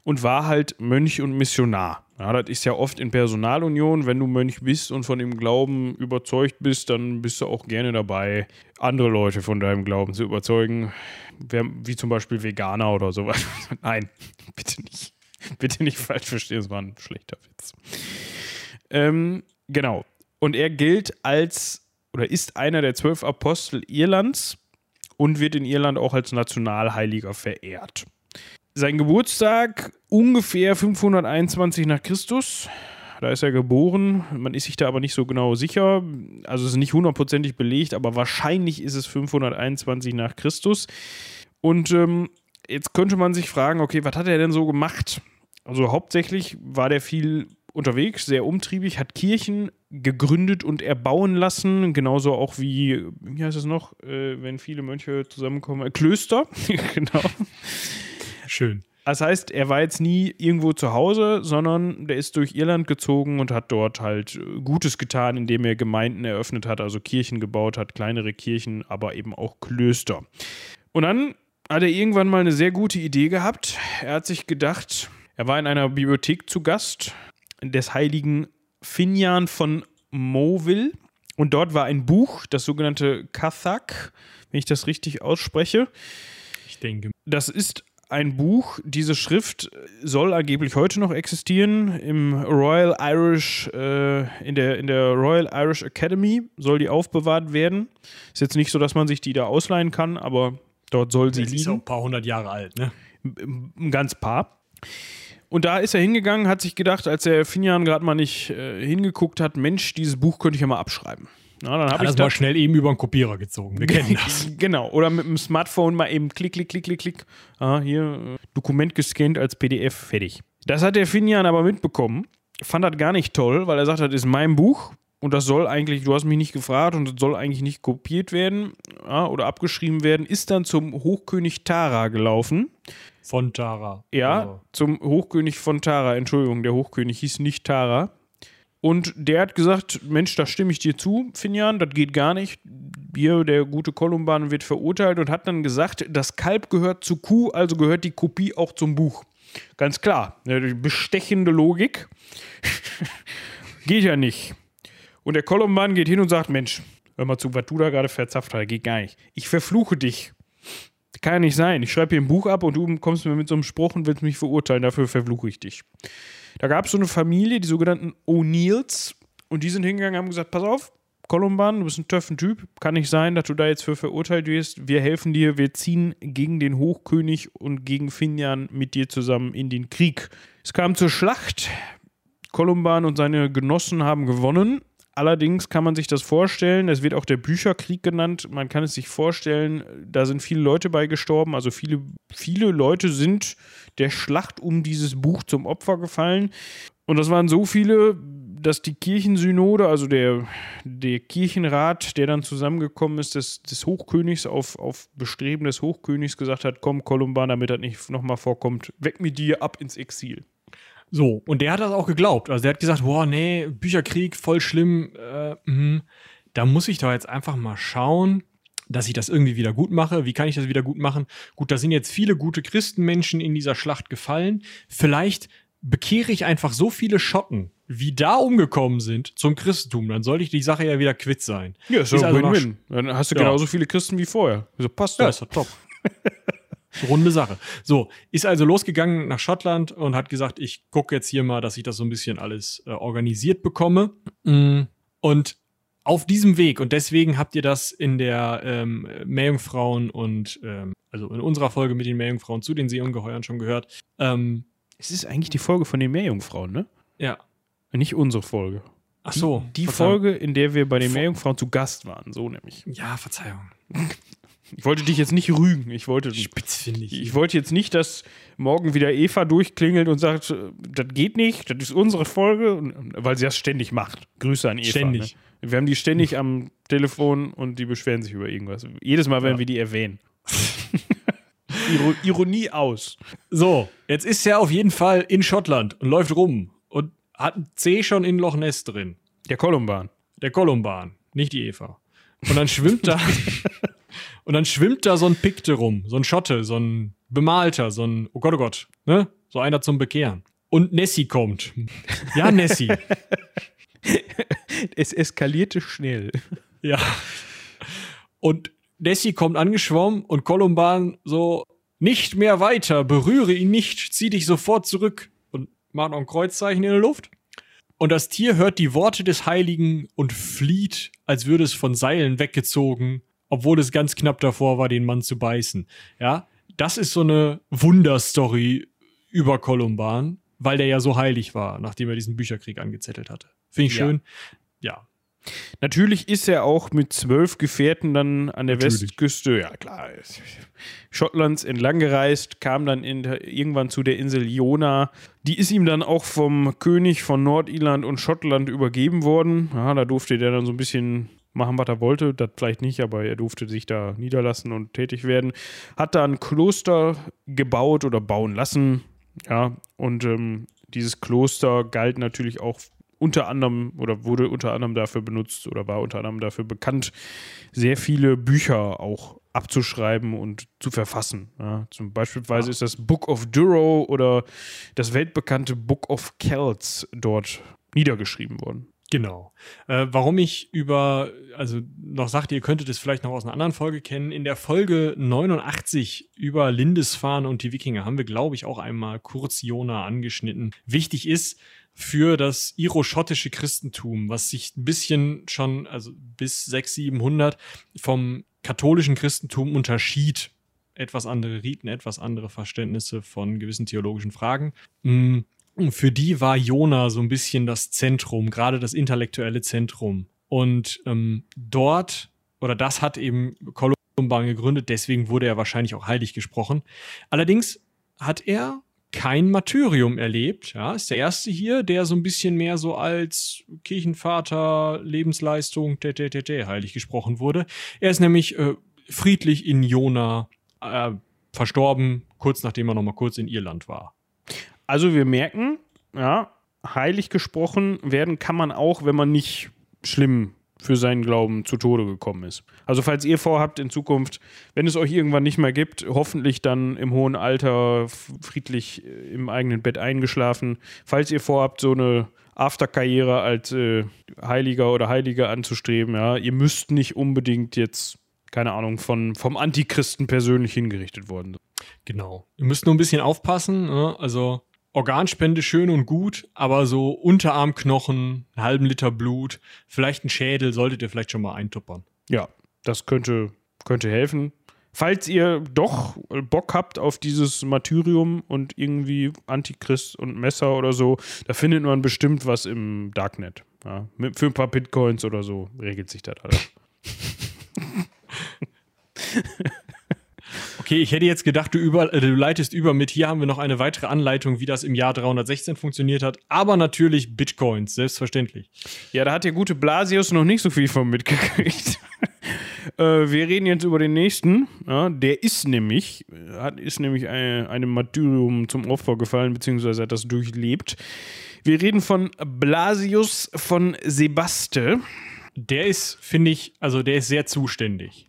Und war halt Mönch und Missionar. Ja, das ist ja oft in Personalunion, wenn du Mönch bist und von dem Glauben überzeugt bist, dann bist du auch gerne dabei, andere Leute von deinem Glauben zu überzeugen. Wie zum Beispiel Veganer oder sowas. [LAUGHS] Nein, bitte nicht. Bitte nicht falsch verstehen, es war ein schlechter Witz. Ähm, genau. Und er gilt als oder ist einer der zwölf Apostel Irlands und wird in Irland auch als Nationalheiliger verehrt. Sein Geburtstag ungefähr 521 nach Christus. Da ist er geboren. Man ist sich da aber nicht so genau sicher. Also es ist nicht hundertprozentig belegt, aber wahrscheinlich ist es 521 nach Christus. Und ähm, jetzt könnte man sich fragen, okay, was hat er denn so gemacht? Also hauptsächlich war der viel unterwegs, sehr umtriebig, hat Kirchen gegründet und erbauen lassen, genauso auch wie, wie heißt es noch, äh, wenn viele Mönche zusammenkommen, äh, Klöster, [LAUGHS] genau. Schön. Das heißt, er war jetzt nie irgendwo zu Hause, sondern der ist durch Irland gezogen und hat dort halt äh, Gutes getan, indem er Gemeinden eröffnet hat, also Kirchen gebaut hat, kleinere Kirchen, aber eben auch Klöster. Und dann hat er irgendwann mal eine sehr gute Idee gehabt. Er hat sich gedacht, er war in einer Bibliothek zu Gast des heiligen Finjan von Moville. Und dort war ein Buch, das sogenannte Kathak, wenn ich das richtig ausspreche. Ich denke. Das ist ein Buch, diese Schrift soll angeblich heute noch existieren. Im Royal Irish, äh, in, der, in der Royal Irish Academy soll die aufbewahrt werden. Ist jetzt nicht so, dass man sich die da ausleihen kann, aber dort soll sie Das liegen. ist auch ein paar hundert Jahre alt, ne? ein ganz paar. Und da ist er hingegangen, hat sich gedacht, als der Finjan gerade mal nicht äh, hingeguckt hat, Mensch, dieses Buch könnte ich ja mal abschreiben. Na, dann habe ich das mal schnell eben über den Kopierer gezogen. Wir kennen das. [LAUGHS] Genau, oder mit dem Smartphone mal eben klick, klick, klick, klick, klick. Ah, hier, äh, Dokument gescannt als PDF, fertig. Das hat der Finjan aber mitbekommen, fand das gar nicht toll, weil er sagt, das ist mein Buch und das soll eigentlich, du hast mich nicht gefragt und das soll eigentlich nicht kopiert werden ja, oder abgeschrieben werden, ist dann zum Hochkönig Tara gelaufen. Von Tara. Ja, Also, zum Hochkönig von Tara. Entschuldigung, der Hochkönig hieß nicht Tara. Und der hat gesagt: Mensch, da stimme ich dir zu, Finjan, das geht gar nicht. Hier, der gute Kolumban wird verurteilt und hat dann gesagt: Das Kalb gehört zur Kuh, also gehört die Kopie auch zum Buch. Ganz klar, eine bestechende Logik. [LAUGHS] geht ja nicht. Und der Kolumban geht hin und sagt: Mensch, hör mal zu, was du da gerade verzapft hast, geht gar nicht. Ich verfluche dich. Kann ja nicht sein. Ich schreibe hier ein Buch ab und du kommst mir mit so einem Spruch und willst mich verurteilen. Dafür verfluche ich dich. Da gab es so eine Familie, die sogenannten O'Neills. Und die sind hingegangen und haben gesagt: Pass auf, Kolumban, du bist ein töffen Typ. Kann nicht sein, dass du da jetzt für verurteilt wirst. Wir helfen dir. Wir ziehen gegen den Hochkönig und gegen Finjan mit dir zusammen in den Krieg. Es kam zur Schlacht. Kolumban und seine Genossen haben gewonnen. Allerdings kann man sich das vorstellen, es wird auch der Bücherkrieg genannt. Man kann es sich vorstellen, da sind viele Leute bei gestorben. Also viele, viele Leute sind der Schlacht um dieses Buch zum Opfer gefallen. Und das waren so viele, dass die Kirchensynode, also der, der Kirchenrat, der dann zusammengekommen ist, des, des Hochkönigs auf, auf Bestreben des Hochkönigs gesagt hat: Komm, Kolumban, damit das nicht nochmal vorkommt, weg mit dir ab ins Exil. So, und der hat das auch geglaubt. Also der hat gesagt, boah, nee, Bücherkrieg, voll schlimm. Äh, mh. da muss ich doch jetzt einfach mal schauen, dass ich das irgendwie wieder gut mache. Wie kann ich das wieder gut machen? Gut, da sind jetzt viele gute Christenmenschen in dieser Schlacht gefallen. Vielleicht bekehre ich einfach so viele Schotten, wie da umgekommen sind, zum Christentum. Dann sollte ich die Sache ja wieder quitt sein. Ja, ist Ist also Win-Win. Dann hast du Ja. genauso viele Christen wie vorher. Also passt Ja, das. ist doch top. [LAUGHS] Runde Sache. So, ist also losgegangen nach Schottland und hat gesagt, ich gucke jetzt hier mal, dass ich das so ein bisschen alles äh, organisiert bekomme. Mm. Und auf diesem Weg, und deswegen habt ihr das in der ähm, Meerjungfrauen und, ähm, also in unserer Folge mit den Meerjungfrauen zu den Seeungeheuern schon gehört. Ähm, Es ist eigentlich die Folge von den Meerjungfrauen, ne? ja. Nicht unsere Folge. Ach so. Die Verzeihung. Folge, in der wir bei den Meerjungfrauen zu Gast waren, so nämlich. Ja, Verzeihung. [LAUGHS] Ich wollte dich jetzt nicht rügen. Ich wollte, Spitzfindig. ich wollte jetzt nicht, dass morgen wieder Eva durchklingelt und sagt, das geht nicht, das ist unsere Folge, weil sie das ständig macht. Grüße an Eva. Ständig. Ne? Wir haben die ständig am Telefon und die beschweren sich über irgendwas. Jedes Mal, wenn Ja. wir die erwähnen. [LAUGHS] Iro Ironie aus. So, jetzt ist er auf jeden Fall in Schottland und läuft rum und hat ein C schon in Loch Ness drin. Der Kolumban. Der Kolumban, nicht die Eva. Und dann schwimmt da [LAUGHS] und dann schwimmt da so ein Pikte rum, so ein Schotte, so ein bemalter, so ein oh Gott, oh Gott, ne? So einer zum Bekehren. Und Nessie kommt. Ja, [LAUGHS] Nessie. Es eskalierte schnell. ja. Und Nessie kommt angeschwommen und Kolumban so nicht mehr weiter, berühre ihn nicht, zieh dich sofort zurück und macht noch ein Kreuzzeichen in der Luft. Und das Tier hört die Worte des Heiligen und flieht, als würde es von Seilen weggezogen, obwohl es ganz knapp davor war, den Mann zu beißen. Ja, das ist so eine Wunderstory über Kolumban, weil der ja so heilig war, nachdem er diesen Bücherkrieg angezettelt hatte. Finde ich Ja. schön. Ja. Natürlich ist er auch mit zwölf Gefährten dann an der Natürlich. Westküste, ja klar, Schottlands entlang gereist, kam dann in, irgendwann zu der Insel Iona. Die ist ihm dann auch vom König von Nordirland und Schottland übergeben worden. Ja, da durfte der dann so ein bisschen machen, was er wollte. Das vielleicht nicht, aber er durfte sich da niederlassen und tätig werden. Hat da ein Kloster gebaut oder bauen lassen. Ja, und ähm, dieses Kloster galt natürlich auch unter anderem oder wurde unter anderem dafür benutzt oder war unter anderem dafür bekannt, sehr viele Bücher auch abzuschreiben und zu verfassen. Ja, zum Beispielsweise ist das Book of Duro oder das weltbekannte Book of Kells dort niedergeschrieben worden. Genau. Äh, warum ich über, also noch sagte, ihr könntet es vielleicht noch aus einer anderen Folge kennen. In der Folge 89 über Lindisfarne und die Wikinger haben wir, glaube ich, auch einmal kurz Jona angeschnitten. Wichtig ist für das iroschottische Christentum, was sich ein bisschen schon, also bis 600, 700 vom katholischen Christentum unterschied. Etwas andere Riten, etwas andere Verständnisse von gewissen theologischen Fragen. Mm, für die war Jona so ein bisschen das Zentrum, gerade das intellektuelle Zentrum. Und ähm, dort, oder das hat eben Kolumban gegründet, deswegen wurde er wahrscheinlich auch heilig gesprochen. Allerdings hat er kein Martyrium erlebt. Ja, ist der erste hier, der so ein bisschen mehr so als Kirchenvater, Lebensleistung, t, t, t, heilig gesprochen wurde. Er ist nämlich äh, friedlich in Jona äh, verstorben, kurz nachdem er noch mal kurz in Irland war. Also wir merken, ja, heilig gesprochen werden kann man auch, wenn man nicht schlimm für seinen Glauben zu Tode gekommen ist. Also falls ihr vorhabt in Zukunft, wenn es euch irgendwann nicht mehr gibt, hoffentlich dann im hohen Alter friedlich äh, im eigenen Bett eingeschlafen. Falls ihr vorhabt, so eine Afterkarriere als äh, Heiliger oder Heilige anzustreben, ja, ihr müsst nicht unbedingt jetzt, keine Ahnung, von, vom Antichristen persönlich hingerichtet worden. Genau. Ihr müsst nur ein bisschen aufpassen. Ne? Also Organspende schön und gut, aber so Unterarmknochen, einen halben Liter Blut, vielleicht ein Schädel, solltet ihr vielleicht schon mal eintuppern. Ja, das könnte, könnte helfen. Falls ihr doch Bock habt auf dieses Martyrium und irgendwie Antichrist und Messer oder so, da findet man bestimmt was im Darknet. Ja, für ein paar Bitcoins oder so regelt sich das alles. [LAUGHS] Okay, ich hätte jetzt gedacht, du, über, äh, du leitest über mit, hier haben wir noch eine weitere Anleitung, wie das im Jahr 316 funktioniert hat, aber natürlich Bitcoins, selbstverständlich. Ja, da hat der gute Blasius noch nicht so viel von mitgekriegt. [LAUGHS] äh, wir reden jetzt über den nächsten. Ja, der ist nämlich, hat, ist nämlich ein, einem Martyrium zum Opfer gefallen, beziehungsweise hat das durchlebt. Wir reden von Blasius von Sebaste. Der ist, finde ich, also der ist sehr zuständig.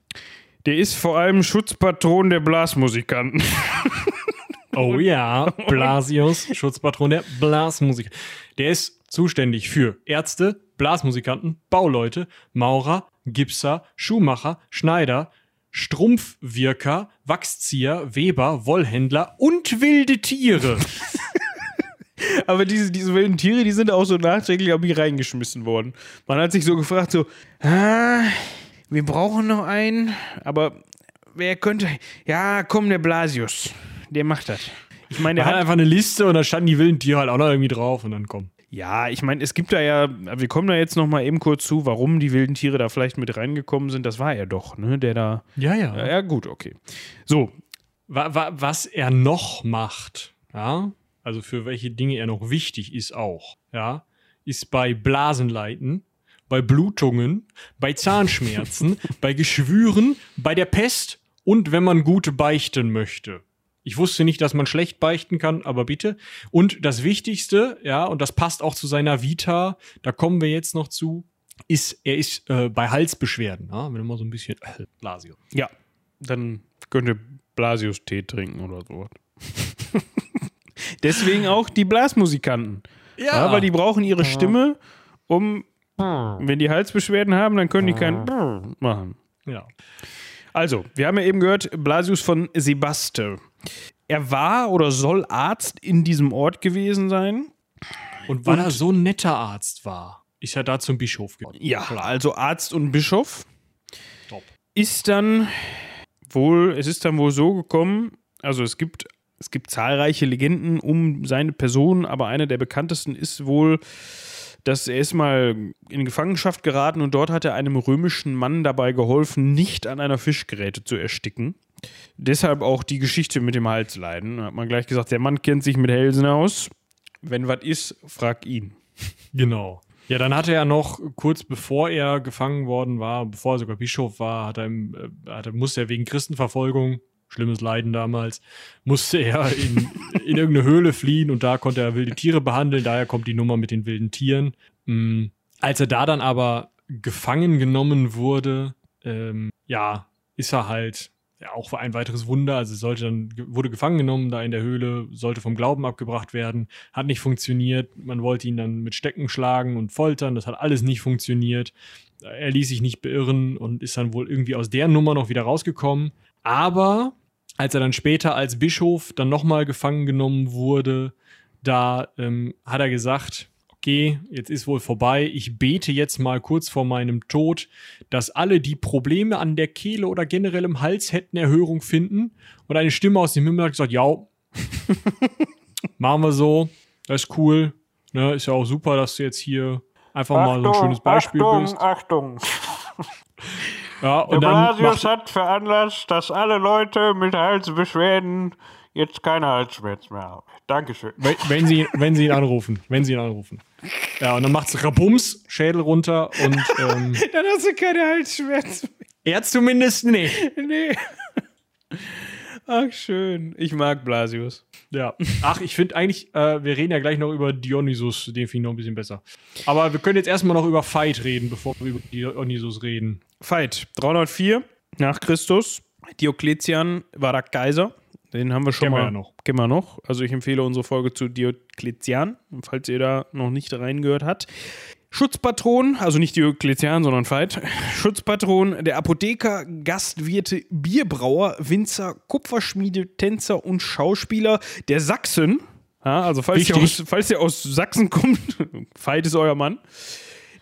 Der ist vor allem Schutzpatron der Blasmusikanten. [LAUGHS] Oh ja, Blasius, Schutzpatron der Blasmusik. Der ist zuständig für Ärzte, Blasmusikanten, Bauleute, Maurer, Gipser, Schuhmacher, Schneider, Strumpfwirker, Wachszieher, Weber, Wollhändler und wilde Tiere. [LAUGHS] Aber diese, diese wilden Tiere, die sind auch so nachträglich auf mich reingeschmissen worden. Man hat sich so gefragt, so, ah, wir brauchen noch einen, aber wer könnte, ja, komm, der Blasius, der macht das. Ich meine, Der hat einfach eine Liste und da standen die wilden Tiere halt auch noch irgendwie drauf und dann komm. ja, ich meine, es gibt da ja, wir kommen da jetzt noch mal eben kurz zu, warum die wilden Tiere da vielleicht mit reingekommen sind. Das war er doch, ne, der da, Ja, ja. ja, ja gut, okay. So, Wa wa was er noch macht, ja, also für welche Dinge er noch wichtig ist auch, ja, ist bei Blasenleiten, bei Blutungen, bei Zahnschmerzen, [LAUGHS] bei Geschwüren, bei der Pest und wenn man gut beichten möchte. Ich wusste nicht, dass man schlecht beichten kann, aber bitte. Und das Wichtigste, ja, und das passt auch zu seiner Vita, da kommen wir jetzt noch zu, ist, er ist äh, bei Halsbeschwerden, ja, wenn du mal so ein bisschen äh, Blasio. ja, dann könnt ihr Blasius-Tee trinken oder so. [LAUGHS] Deswegen auch die Blasmusikanten. Ja, weil die brauchen ihre Stimme, um, wenn die Halsbeschwerden haben, dann können die kein Brrr machen. ja. Also, wir haben ja eben gehört, Blasius von Sebaste. Er war oder soll Arzt in diesem Ort gewesen sein. Und weil Und- er so ein netter Arzt war, ist er da zum Bischof geworden. Ja, also Arzt und Bischof. Top. Ist dann wohl, es ist dann wohl so gekommen, also es gibt, es gibt zahlreiche Legenden um seine Person, aber eine der bekanntesten ist wohl, dass er ist mal in Gefangenschaft geraten und dort hat er einem römischen Mann dabei geholfen, nicht an einer Fischgräte zu ersticken. Deshalb auch die Geschichte mit dem Halsleiden. Da hat man gleich gesagt, der Mann kennt sich mit Hälsen aus. Wenn was ist, frag ihn. Genau. Ja, dann hatte er noch, kurz bevor er gefangen worden war, bevor er sogar Bischof war, hat er, äh, hat er, musste er wegen Christenverfolgung, schlimmes Leiden damals, musste er in, in irgendeine Höhle fliehen und da konnte er wilde Tiere behandeln, daher kommt die Nummer mit den wilden Tieren. Mm, Als er da dann aber gefangen genommen wurde, ähm, ja, ist er halt ja, auch ein weiteres Wunder. Also sollte dann, wurde gefangen genommen da in der Höhle, sollte vom Glauben abgebracht werden, hat nicht funktioniert. Man wollte ihn dann mit Stecken schlagen und foltern, das hat alles nicht funktioniert. Er ließ sich nicht beirren und ist dann wohl irgendwie aus der Nummer noch wieder rausgekommen. Aber als er dann später als Bischof dann nochmal gefangen genommen wurde, da ähm, hat er gesagt, okay, jetzt ist wohl vorbei, ich bete jetzt mal kurz vor meinem Tod, dass alle, die Probleme an der Kehle oder generell im Hals hätten, Erhörung finden. Und eine Stimme aus dem Himmel hat gesagt, ja, [LAUGHS] machen wir so, das ist cool, ne, ist ja auch super, dass du jetzt hier einfach mal so ein schönes Beispiel Achtung, bist. Achtung. [LAUGHS] Ja, Der und macht, hat veranlasst, dass alle Leute mit Halsbeschwerden jetzt keine Halsschmerzen mehr haben. Dankeschön. wenn, wenn, sie, ihn- wenn sie ihn anrufen, wenn sie ihn anrufen. Ja, und dann macht's Rabums, Schädel runter und ähm, [LAUGHS] Dann hast du keine Halsschmerzen er zumindest nicht. Nee. Ach, schön. Ich mag Blasius. Ja. Ach, ich finde eigentlich, äh, wir reden ja gleich noch über Dionysus, den finde ich noch ein bisschen besser. Aber wir können jetzt erstmal noch über Fight reden, bevor wir über Dionysus reden. Fight. 304 nach Christus. Diokletian war der Kaiser. Den haben wir schon wir mal. ja noch. Kennen wir noch. Also ich empfehle unsere Folge zu Diokletian, falls ihr da noch nicht reingehört habt. Schutzpatron, also nicht Diokletian, sondern Veit. [LAUGHS] Schutzpatron der Apotheker, Gastwirte, Bierbrauer, Winzer, Kupferschmiede, Tänzer und Schauspieler der Sachsen. Ja, also falls ihr, aus, falls ihr aus Sachsen kommt, [LAUGHS] Veit ist euer Mann.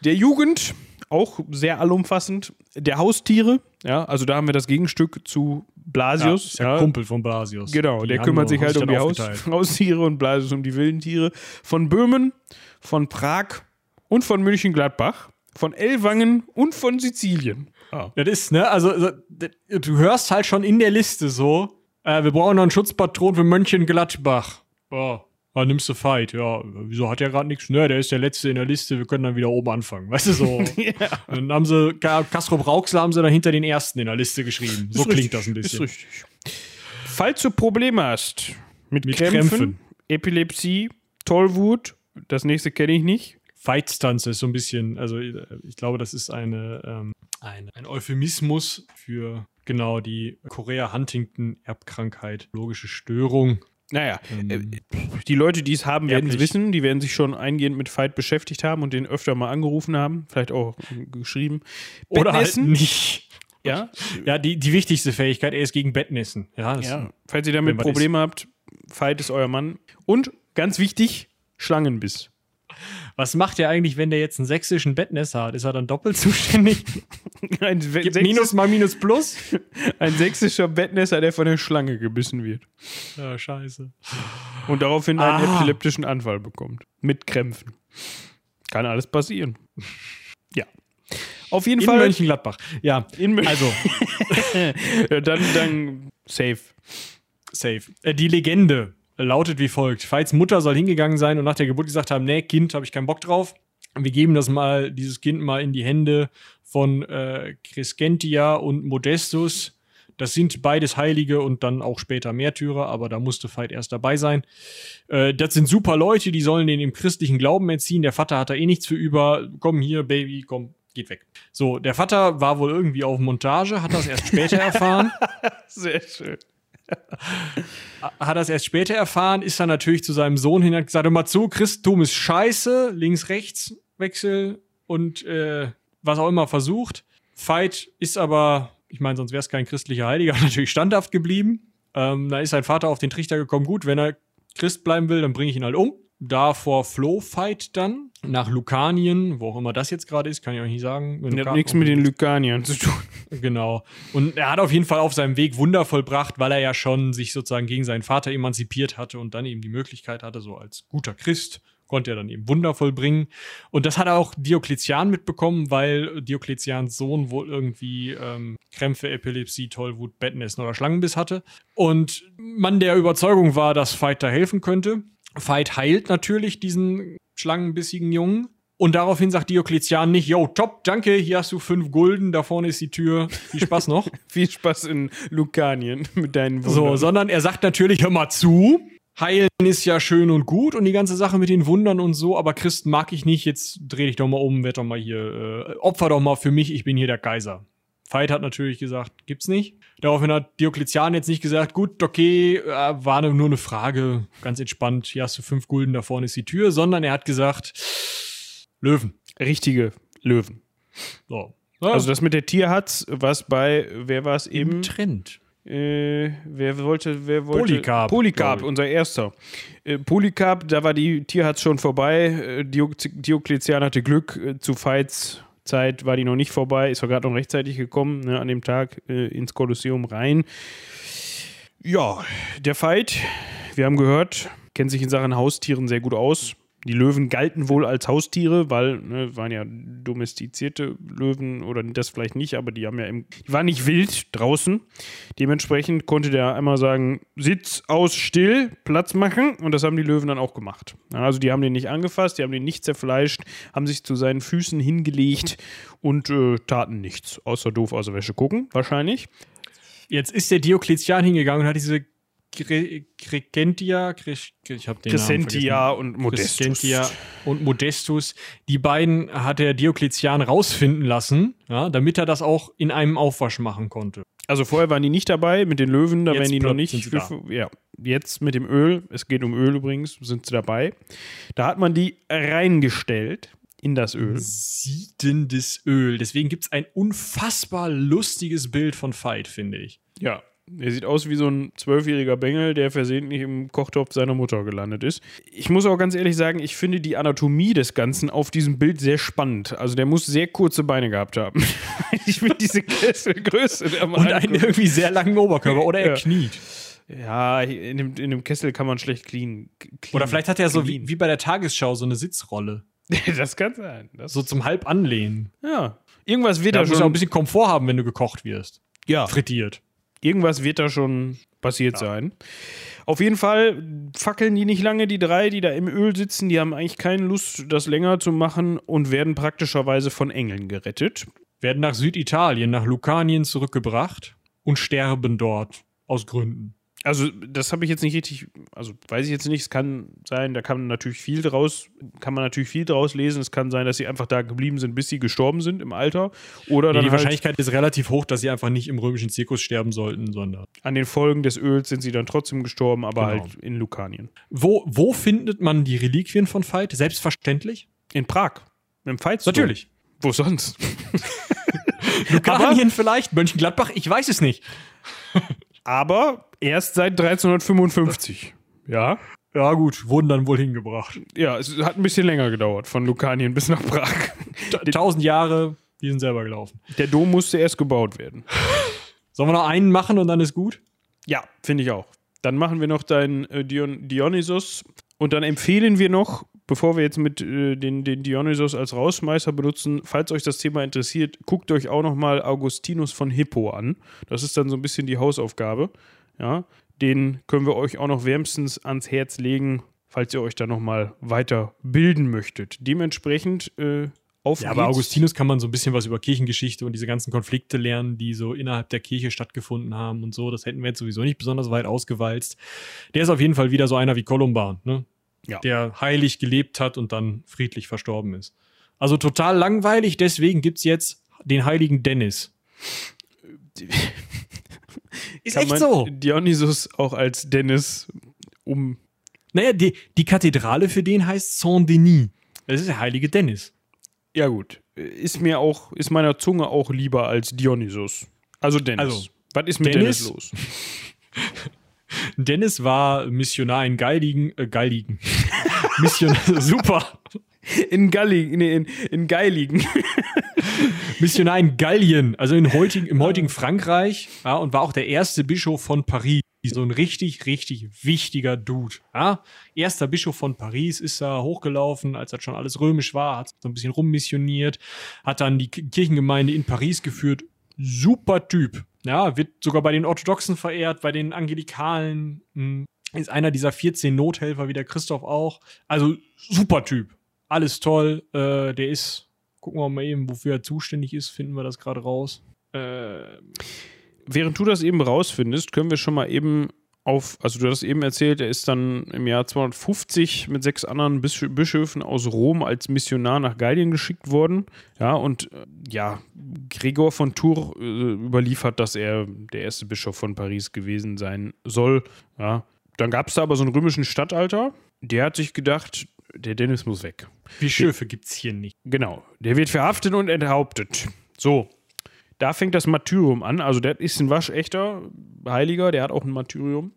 Der Jugend, auch sehr allumfassend. Der Haustiere, ja, also da haben wir das Gegenstück zu Blasius. ist der Kumpel von Blasius. Genau, Die der kümmert sich halt um die Haus. Haustiere und Blasius um die wilden Tiere. Von Böhmen, von Prag und von München-Gladbach, von Ellwangen und von Sizilien. Ah. Das ist, ne, also, also du hörst halt schon in der Liste so, äh, wir brauchen noch einen Schutzpatron für Mönchengladbach. Boah. Ah, nimmst du Fight? Ja, wieso hat er gerade nichts? Ne, der ist der Letzte in der Liste, wir können dann wieder oben anfangen. Weißt du so? [LAUGHS] Dann haben sie, Castro Brauxel haben sie dann hinter den Ersten in der Liste geschrieben. So Ist klingt richtig, das ein bisschen. Ist richtig. Falls du Probleme hast mit, Mit Krämpfen, Krämpfen. Epilepsie, Tollwut, das nächste kenne ich nicht. Fight-Stunts ist so ein bisschen, also ich glaube, das ist eine, ähm, ein, ein Euphemismus für genau die Korea-Huntington-Erbkrankheit, logische Störung. Naja, Ähm, äh, die Leute, die es haben, werden es wissen. Die werden sich schon eingehend mit Fight beschäftigt haben und den öfter mal angerufen haben. Vielleicht auch äh, geschrieben. Oder halt nicht. Ja, Ja, die, die wichtigste Fähigkeit, er ist gegen Bettnässen. Ja, das Ja, falls ihr damit Probleme habt, Fight ist euer Mann. Und ganz wichtig, Schlangenbiss. Was macht er eigentlich, wenn der jetzt einen sächsischen Bettnässer hat? Ist er dann doppelt zuständig? [LAUGHS] Ein, Gibt Minus mal Minus Plus? [LAUGHS] ein sächsischer Bettnässer, der von der Schlange gebissen wird. Ja, scheiße. Und daraufhin einen Ah. epileptischen Anfall bekommt. Mit Krämpfen. Kann alles passieren. Ja. Auf jeden In Fall. Mönchengladbach. Ja, in Mün- also, [LAUGHS] Ja, dann, dann safe. safe. Äh, die Legende lautet wie folgt. Veits Mutter soll hingegangen sein und nach der Geburt gesagt haben, nee, Kind, habe ich keinen Bock drauf. Wir geben das mal, dieses Kind mal in die Hände von äh, Crescentia und Modestus. Das sind beides Heilige und dann auch später Märtyrer, aber da musste Veit erst dabei sein. Äh, das sind super Leute, die sollen den im christlichen Glauben erziehen. Der Vater hat da eh nichts für über. Komm hier, Baby, komm, geht weg. So, der Vater war wohl irgendwie auf Montage, hat das erst später [LAUGHS] erfahren. Sehr schön. [LAUGHS] hat das erst später erfahren, ist dann natürlich zu seinem Sohn hin und hat gesagt, hör mal zu, Christentum ist scheiße, links-rechts Wechsel und äh, was auch immer versucht. Veit ist aber, ich meine, sonst wäre es kein christlicher Heiliger, [LAUGHS] natürlich standhaft geblieben. Ähm, da ist sein Vater auf den Trichter gekommen, gut, wenn er Christ bleiben will, dann bringe ich ihn halt um. da vor Flow Fight dann nach Lukanien, wo auch immer das jetzt gerade ist, kann ich euch nicht sagen. Das hat nichts mit den Lykaniern zu tun. Genau. Und er hat auf jeden Fall auf seinem Weg Wunder vollbracht, weil er ja schon sich sozusagen gegen seinen Vater emanzipiert hatte und dann eben die Möglichkeit hatte, so als guter Christ konnte er dann eben Wunder vollbringen. Und das hat auch Diokletian mitbekommen, weil Diokletians Sohn wohl irgendwie ähm, Krämpfe, Epilepsie, Tollwut, Bettenessen oder Schlangenbiss hatte. Und man der Überzeugung war, dass Veit da helfen könnte. Veit heilt natürlich diesen schlangenbissigen Jungen. Und daraufhin sagt Diokletian nicht, yo, top, danke, hier hast du fünf Gulden, da vorne ist die Tür, viel Spaß noch. [LAUGHS] Viel Spaß in Lukanien mit deinen so, Wundern. sondern er sagt natürlich, hör mal zu, heilen ist ja schön und gut und die ganze Sache mit den Wundern und so, aber Christen mag ich nicht, jetzt dreh dich doch mal um, werd doch mal hier, äh, opfer doch mal für mich, ich bin hier der Kaiser. Veit hat natürlich gesagt, gibt's nicht. Daraufhin hat Diokletian jetzt nicht gesagt, gut, okay, äh, war nur eine Frage, ganz entspannt, hier hast du fünf Gulden, da vorne ist die Tür, sondern er hat gesagt, Löwen. Richtige Löwen. So. Also das mit der Tierhatz, was bei, wer war es im eben? Trend. Äh, wer wollte, wer wollte? Polycarp, Polycarp, unser erster. Äh, Polycarp, da war die Tierhatz schon vorbei. Äh, Dio Diokletian hatte Glück. Äh, zu Veits Zeit war die noch nicht vorbei. Ist doch gerade noch rechtzeitig gekommen, ne, an dem Tag äh, ins Kolosseum rein. Ja, der Veit, wir haben gehört, kennt sich in Sachen Haustieren sehr gut aus. Die Löwen galten wohl als Haustiere, weil ne, waren ja domestizierte Löwen oder das vielleicht nicht, aber die haben ja im, die waren nicht wild draußen. Dementsprechend konnte der einmal sagen, Sitz aus, still, Platz machen und das haben die Löwen dann auch gemacht. Also die haben den nicht angefasst, die haben den nicht zerfleischt, haben sich zu seinen Füßen hingelegt und äh, taten nichts, außer doof aus der Wäsche gucken, wahrscheinlich. Jetzt ist der Diokletian hingegangen und hat diese Crescentia vergessen. und Modestus. Crescentia und Modestus. Die beiden hat der Diokletian rausfinden lassen, ja, damit er das auch in einem Aufwasch machen konnte. Also vorher waren die nicht dabei, mit den Löwen, da Jetzt wären die noch nicht. ja, jetzt mit dem Öl, es geht um Öl übrigens, sind sie dabei. Da hat man die reingestellt in das Öl. Siedendes Öl. Deswegen gibt es ein unfassbar lustiges Bild von Veit, finde ich. Ja. Er sieht aus wie so ein zwölfjähriger Bengel, der versehentlich im Kochtopf seiner Mutter gelandet ist. Ich muss auch ganz ehrlich sagen, ich finde die Anatomie des Ganzen auf diesem Bild sehr spannend. Also der muss sehr kurze Beine gehabt haben. [LAUGHS] ich will diese Kesselgröße. mal Und einen irgendwie sehr langen Oberkörper. Oder er Ja. kniet. Ja, in dem, in dem Kessel kann man schlecht clean. clean Oder vielleicht hat er so wie, wie bei der Tagesschau so eine Sitzrolle. [LAUGHS] das kann sein. Das, So zum halb anlehnen. ja. Irgendwas wird Da da musst du auch ein bisschen Komfort haben, wenn du gekocht wirst. Ja, Frittiert. Irgendwas wird da schon passiert sein. Auf jeden Fall fackeln die nicht lange, die drei, die da im Öl sitzen. Die haben eigentlich keine Lust, das länger zu machen und werden praktischerweise von Engeln gerettet. Werden nach Süditalien, nach Lukanien zurückgebracht und sterben dort. Aus Gründen. Also, das habe ich jetzt nicht richtig, also weiß ich jetzt nicht. Es kann sein, da kann man natürlich viel draus, kann man natürlich viel draus lesen. Es kann sein, dass sie einfach da geblieben sind, bis sie gestorben sind im Alter. Oder Nee, die halt Wahrscheinlichkeit ist relativ hoch, dass sie einfach nicht im römischen Zirkus sterben sollten, sondern. an den Folgen des Öls sind sie dann trotzdem gestorben, aber Genau. halt in Lukanien. Wo, wo findet man die Reliquien von Veit? Selbstverständlich? In Prag. Im Fight Natürlich. Wo sonst? [LAUGHS] Lukanien vielleicht? Mönchengladbach? Ich weiß es nicht. Aber erst seit 1355. Ja. Ja, gut, wurden dann wohl hingebracht. Ja, es hat ein bisschen länger gedauert, von Lukanien bis nach Prag. Ta- [LAUGHS] Tausend Jahre, die sind selber gelaufen. Der Dom musste erst gebaut werden. [LAUGHS] Sollen wir noch einen machen und dann ist gut? Ja, finde ich auch. Dann machen wir noch deinen äh, Dion Dionysos und dann empfehlen wir noch, bevor wir jetzt mit äh, den, den Dionysos als Rausschmeißer benutzen, falls euch das Thema interessiert, guckt euch auch noch mal Augustinus von Hippo an. Das ist dann so ein bisschen die Hausaufgabe. Ja, den können wir euch auch noch wärmstens ans Herz legen, falls ihr euch da noch mal weiter bilden möchtet. Dementsprechend äh, auf Ja, aber geht's. Augustinus kann man so ein bisschen was über Kirchengeschichte und diese ganzen Konflikte lernen, die so innerhalb der Kirche stattgefunden haben und so. Das hätten wir jetzt sowieso nicht besonders weit ausgewalzt. Der ist auf jeden Fall wieder so einer wie Kolumban, ne? Ja. Der heilig gelebt hat und dann friedlich verstorben ist. Also total langweilig, deswegen gibt es jetzt den heiligen Dennis. Ist Kann echt man so. Dionysos auch als Dennis um Naja, die, die Kathedrale für den heißt Saint-Denis. Das ist der heilige Dennis. Ja, gut. Ist mir auch, ist meiner Zunge auch lieber als Dionysos. Also Dennis. Also, was ist mit Dennis- Dennis, los? [LAUGHS] Dennis war Missionar in Galdigen, äh, Galdigen. [LAUGHS] Mission, super. In Galli, nee, in, in Geiligen. [LAUGHS] Missionar in Gallien, also in heutigen, im heutigen Frankreich, ja, und war auch der erste Bischof von Paris. So ein richtig, richtig wichtiger Dude. Ja. Erster Bischof von Paris ist da hochgelaufen, als das schon alles römisch war, hat so ein bisschen rummissioniert, hat dann die Kirchengemeinde in Paris geführt. Super Typ. Ja, wird sogar bei den Orthodoxen verehrt, bei den Angelikalen. Hm, ist einer dieser 14 Nothelfer, wie der Christoph auch. Also super Typ. Alles toll. Äh, der ist, gucken wir mal eben, wofür er zuständig ist, finden wir das gerade raus. Äh, Während du das eben rausfindest, können wir schon mal eben auf, also du hast eben erzählt, er ist dann im Jahr 250 mit sechs anderen Bisch Bischöfen aus Rom als Missionar nach Gallien geschickt worden. Ja, und äh, ja, Gregor von Tours äh, überliefert, dass er der erste Bischof von Paris gewesen sein soll. Ja, dann gab es da aber so einen römischen Statthalter, der hat sich gedacht, der Dennis muss weg. Bischöfe gibt's hier nicht. Genau, der wird verhaftet und enthauptet. So, da fängt das Martyrium an. Also der ist ein waschechter Heiliger, der hat auch ein Martyrium.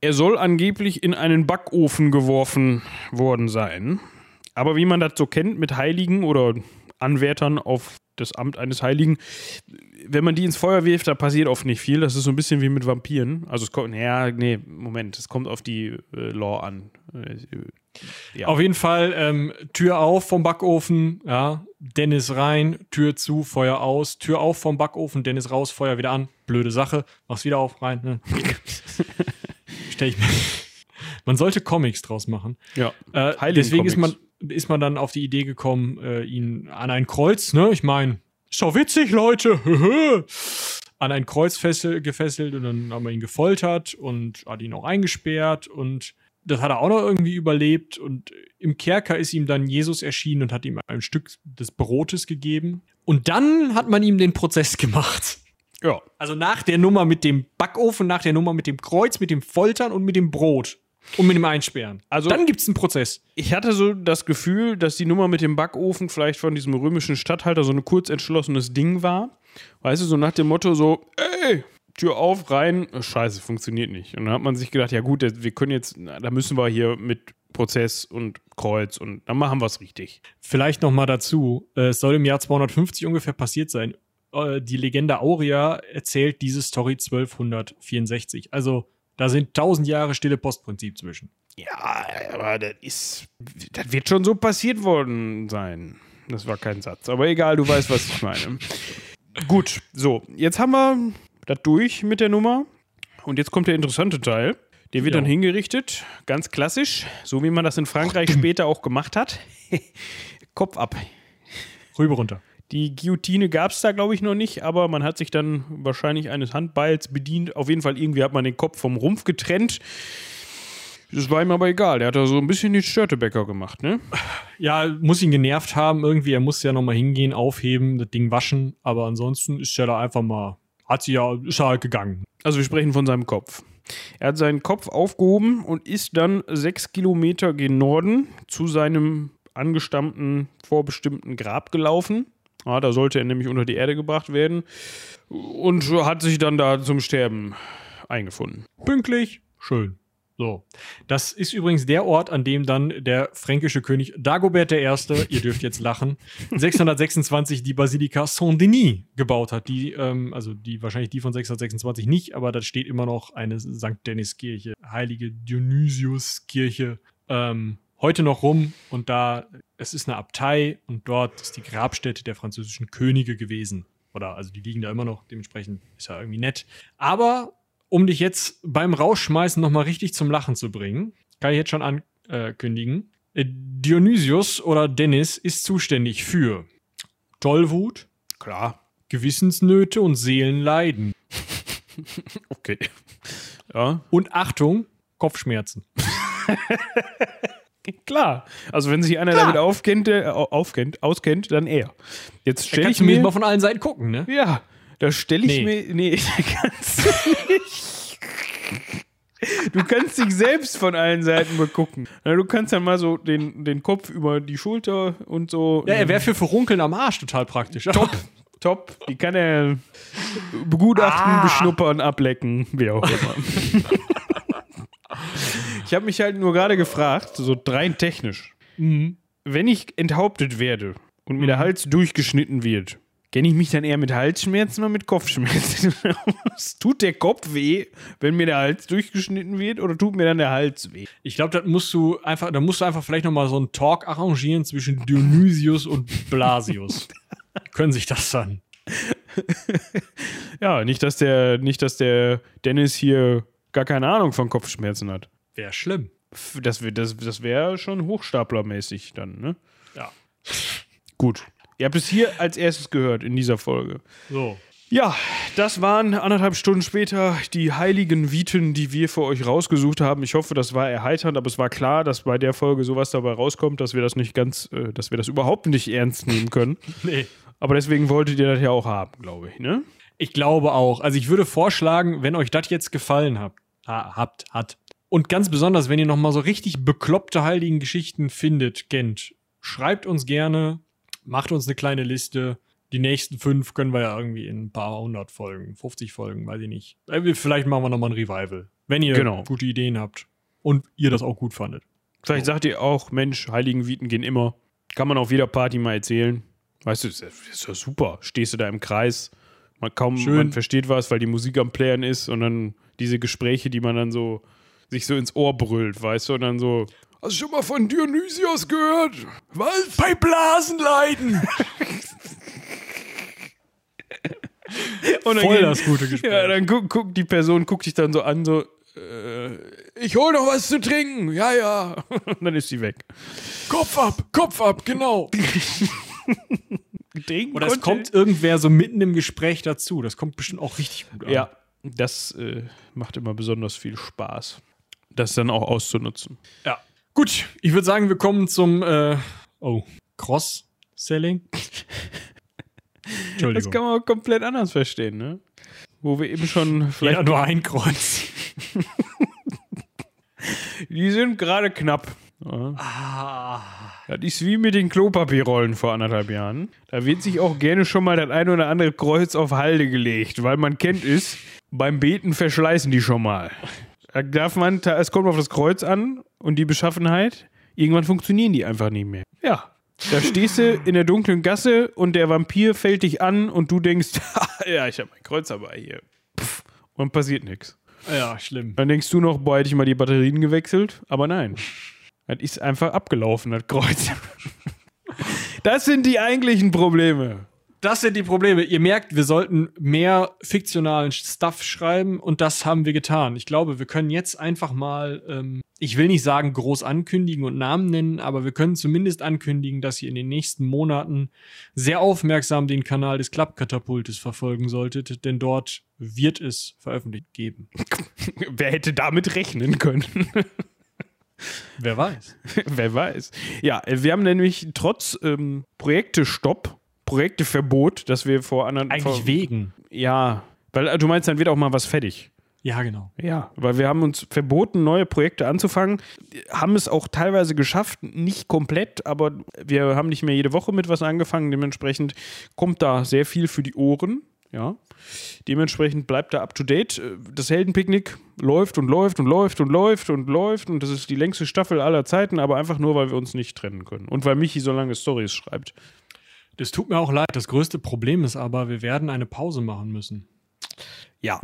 Er soll angeblich in einen Backofen geworfen worden sein. Aber wie man das so kennt mit Heiligen oder Anwärtern auf das Amt eines Heiligen, wenn man die ins Feuer wirft, da passiert oft nicht viel. Das ist so ein bisschen wie mit Vampiren. Also es kommt, ja, nee, Moment, es kommt auf die äh, Law an. Ja. Auf jeden Fall ähm, Tür auf vom Backofen, ja, Dennis rein, Tür zu, Feuer aus, Tür auf vom Backofen, Dennis raus, Feuer wieder an. Blöde Sache, mach's wieder auf, rein. Ne? [LAUGHS] Stell ich mir. Man sollte Comics draus machen. Ja. Äh, deswegen ist man, ist man dann auf die Idee gekommen, äh, ihn an ein Kreuz, ne? Ich meine, ist doch witzig, Leute. [LAUGHS] an ein Kreuz fessel, gefesselt und dann haben wir ihn gefoltert und hat ihn auch eingesperrt und das hat er auch noch irgendwie überlebt und im Kerker ist ihm dann Jesus erschienen und hat ihm ein Stück des Brotes gegeben und dann hat man ihm den Prozess gemacht. Ja. Also nach der Nummer mit dem Backofen, nach der Nummer mit dem Kreuz, mit dem Foltern und mit dem Brot. Und mit dem Einsperren. Also- dann gibt's einen Prozess. Ich hatte so das Gefühl, dass die Nummer mit dem Backofen vielleicht von diesem römischen Statthalter so ein kurz entschlossenes Ding war. Weißt du, so nach dem Motto so, ey, Tür auf, rein, scheiße, funktioniert nicht. Und dann hat man sich gedacht, ja gut, wir können jetzt, da müssen wir hier mit Prozess und Kreuz und dann machen wir es richtig. Vielleicht noch mal dazu, äh, es soll im Jahr 250 ungefähr passiert sein. Äh, Die Legende Aurea erzählt diese Story 1264. Also da sind 1000 Jahre stille Postprinzip zwischen. Ja, aber das ist, das wird schon so passiert worden sein. Das war kein Satz, aber egal, du weißt, was ich meine. [LAUGHS] Gut, so, jetzt haben wir das durch mit der Nummer. Und jetzt kommt der interessante Teil. Der wird Ja. dann hingerichtet, ganz klassisch, so wie man das in Frankreich später auch gemacht hat. [LAUGHS] Kopf ab. Rüber runter. Die Guillotine gab es da, glaube ich, noch nicht, aber man hat sich dann wahrscheinlich eines Handbeils bedient. Auf jeden Fall irgendwie hat man den Kopf vom Rumpf getrennt. Das war ihm aber egal. Der hat da so ein bisschen den Störtebäcker gemacht, ne? Ja, muss ihn genervt haben irgendwie. Er muss ja noch mal hingehen, aufheben, das Ding waschen. Aber ansonsten ist er da einfach mal, hat sie ja, ist halt gegangen. Also wir sprechen von seinem Kopf. Er hat seinen Kopf aufgehoben und ist dann sechs Kilometer gen Norden zu seinem angestammten, vorbestimmten Grab gelaufen. Ja, da sollte er nämlich unter die Erde gebracht werden und hat sich dann da zum Sterben eingefunden. Pünktlich, schön. So. Das ist übrigens der Ort, an dem dann der fränkische König Dagobert I., ihr dürft jetzt lachen, [LAUGHS] 626 die Basilika Saint-Denis gebaut hat. Die, ähm, also die, wahrscheinlich die von 626 nicht, aber da steht immer noch eine St. Dennis-Kirche, heilige Dionysius-Kirche, ähm, heute noch rum und da, es ist eine Abtei und dort ist die Grabstätte der französischen Könige gewesen. Oder, also die liegen da immer noch, dementsprechend ist ja irgendwie nett. Aber um dich jetzt beim Rausschmeißen nochmal richtig zum Lachen zu bringen, kann ich jetzt schon ankündigen. Äh, Dionysius oder Dennis ist zuständig für Tollwut, Klar. Gewissensnöte und Seelenleiden. [LAUGHS] Okay. Ja, Und Achtung, Kopfschmerzen. [LAUGHS] klar. Also wenn sich einer damit aufkennt, äh, aufkennt, auskennt, dann er. Jetzt Da stelle ich mir... mal von allen Seiten gucken, ne? Ja, da stelle ich Nee. mir. Nee, [LAUGHS] kannst du nicht. Du kannst dich selbst von allen Seiten begucken. Du kannst ja mal so den, den Kopf über die Schulter und so. Ja, er wäre für Verunkeln am Arsch total praktisch. top. Top. Die kann er begutachten, Ah. beschnuppern, ablecken, wie auch immer. Ich habe mich halt nur gerade gefragt, so rein technisch. Wenn ich enthauptet werde und mir der Hals durchgeschnitten wird, kenne ich mich dann eher mit Halsschmerzen oder mit Kopfschmerzen? [LAUGHS] aus? tut der Kopf weh, wenn mir der Hals durchgeschnitten wird, oder tut mir dann der Hals weh? Ich glaube, das musst du einfach, da musst du einfach vielleicht noch mal so einen Talk arrangieren zwischen Dionysius und Blasius. [LAUGHS] Können sich das dann. Ja, nicht, dass der, nicht, dass der Dennis hier gar keine Ahnung von Kopfschmerzen hat. Wäre schlimm. Das, das, das wäre schon hochstaplermäßig dann, ne? Ja. Gut. Ihr habt es hier als erstes gehört in dieser Folge. So. Ja, das waren anderthalb Stunden später die heiligen Viten, die wir für euch rausgesucht haben. Ich hoffe, das war erheiternd, aber es war klar, dass bei der Folge sowas dabei rauskommt, dass wir das nicht ganz, äh, dass wir das überhaupt nicht ernst nehmen können. [LAUGHS] Nee. Aber deswegen wolltet ihr das ja auch haben, glaube ich, ne? Ich glaube auch. Also ich würde vorschlagen, wenn euch das jetzt gefallen hat, ha, habt, hat. Und ganz besonders, wenn ihr noch mal so richtig bekloppte heiligen Geschichten findet, kennt, schreibt uns gerne, macht uns eine kleine Liste. Die nächsten fünf können wir ja irgendwie in ein paar hundert Folgen, 50 Folgen, weiß ich nicht. Äh, Vielleicht machen wir noch mal ein Revival, wenn ihr Genau. gute Ideen habt und ihr das auch gut fandet. Vielleicht sagt ihr auch, Mensch, heiligen Viten gehen immer. Kann man auf jeder Party mal erzählen. Weißt du, das ist ja super. Stehst du da im Kreis, man kaum Schön. man versteht was, weil die Musik am Playern ist und dann diese Gespräche, die man dann so sich so ins Ohr brüllt, weißt du, und dann so. Hast du schon mal von Dionysios gehört? Was? Bei Blasenleiden! [LAUGHS] Und dann Voll das gute Gespräch. Ja, dann guckt guck, die Person guckt dich dann so an, so, äh, ich hol noch was zu trinken. Ja, ja. Und [LAUGHS] dann ist sie weg. Kopf ab, Kopf ab, genau. [LAUGHS] Trinken Oder es kommt irgendwer so mitten im Gespräch dazu. Das kommt bestimmt auch richtig gut an. Ja, das äh, macht immer besonders viel Spaß, das dann auch auszunutzen. Ja. Gut, ich würde sagen, wir kommen zum äh, oh, Cross-Selling. Das Entschuldigung. kann man auch komplett anders verstehen, ne? Wo wir eben schon vielleicht. ja, nur ein Kreuz. [LAUGHS] Die sind gerade knapp. Ja. Ah. Das ist wie mit den Klopapierrollen vor anderthalb Jahren. Da wird sich auch gerne schon mal das ein oder andere Kreuz auf Halde gelegt, weil man kennt es, beim Beten verschleißen die schon mal. Da darf man, es kommt auf das Kreuz an und die Beschaffenheit, irgendwann funktionieren die einfach nicht mehr. Ja. Da stehst du in der dunklen Gasse und der Vampir fällt dich an und du denkst, [LAUGHS] ja, ich habe mein Kreuz dabei hier. Pff, und passiert nichts. Ja, schlimm. Dann denkst du noch, boah, hätte ich mal die Batterien gewechselt. Aber nein. Das ist einfach abgelaufen, das Kreuz. [LAUGHS] Das sind die eigentlichen Probleme. Das sind die Probleme. Ihr merkt, wir sollten mehr fiktionalen Stuff schreiben und das haben wir getan. Ich glaube, wir können jetzt einfach mal, ähm, ich will nicht sagen groß ankündigen und Namen nennen, aber wir können zumindest ankündigen, dass ihr in den nächsten Monaten sehr aufmerksam den Kanal des Klappkatapultes verfolgen solltet, denn dort wird es veröffentlicht geben. [LAUGHS] Wer hätte damit rechnen können? Wer weiß. [LAUGHS] Wer weiß. Ja, wir haben nämlich trotz ähm, Projektestopp, Projekteverbot, dass wir vor anderen. Eigentlich vor, wegen. Ja, weil äh, du meinst, dann wird auch mal was fertig. Ja, genau. Ja, weil wir haben uns verboten, neue Projekte anzufangen, haben es auch teilweise geschafft, nicht komplett, aber wir haben nicht mehr jede Woche mit was angefangen. Dementsprechend kommt da sehr viel für die Ohren. Ja, dementsprechend bleibt da up to date. Das Heldenpicknick läuft und läuft und läuft und läuft und läuft und das ist die längste Staffel aller Zeiten, aber einfach nur, weil wir uns nicht trennen können und weil Michi so lange Stories schreibt. Das tut mir auch leid. Das größte Problem ist aber, wir werden eine Pause machen müssen. Ja,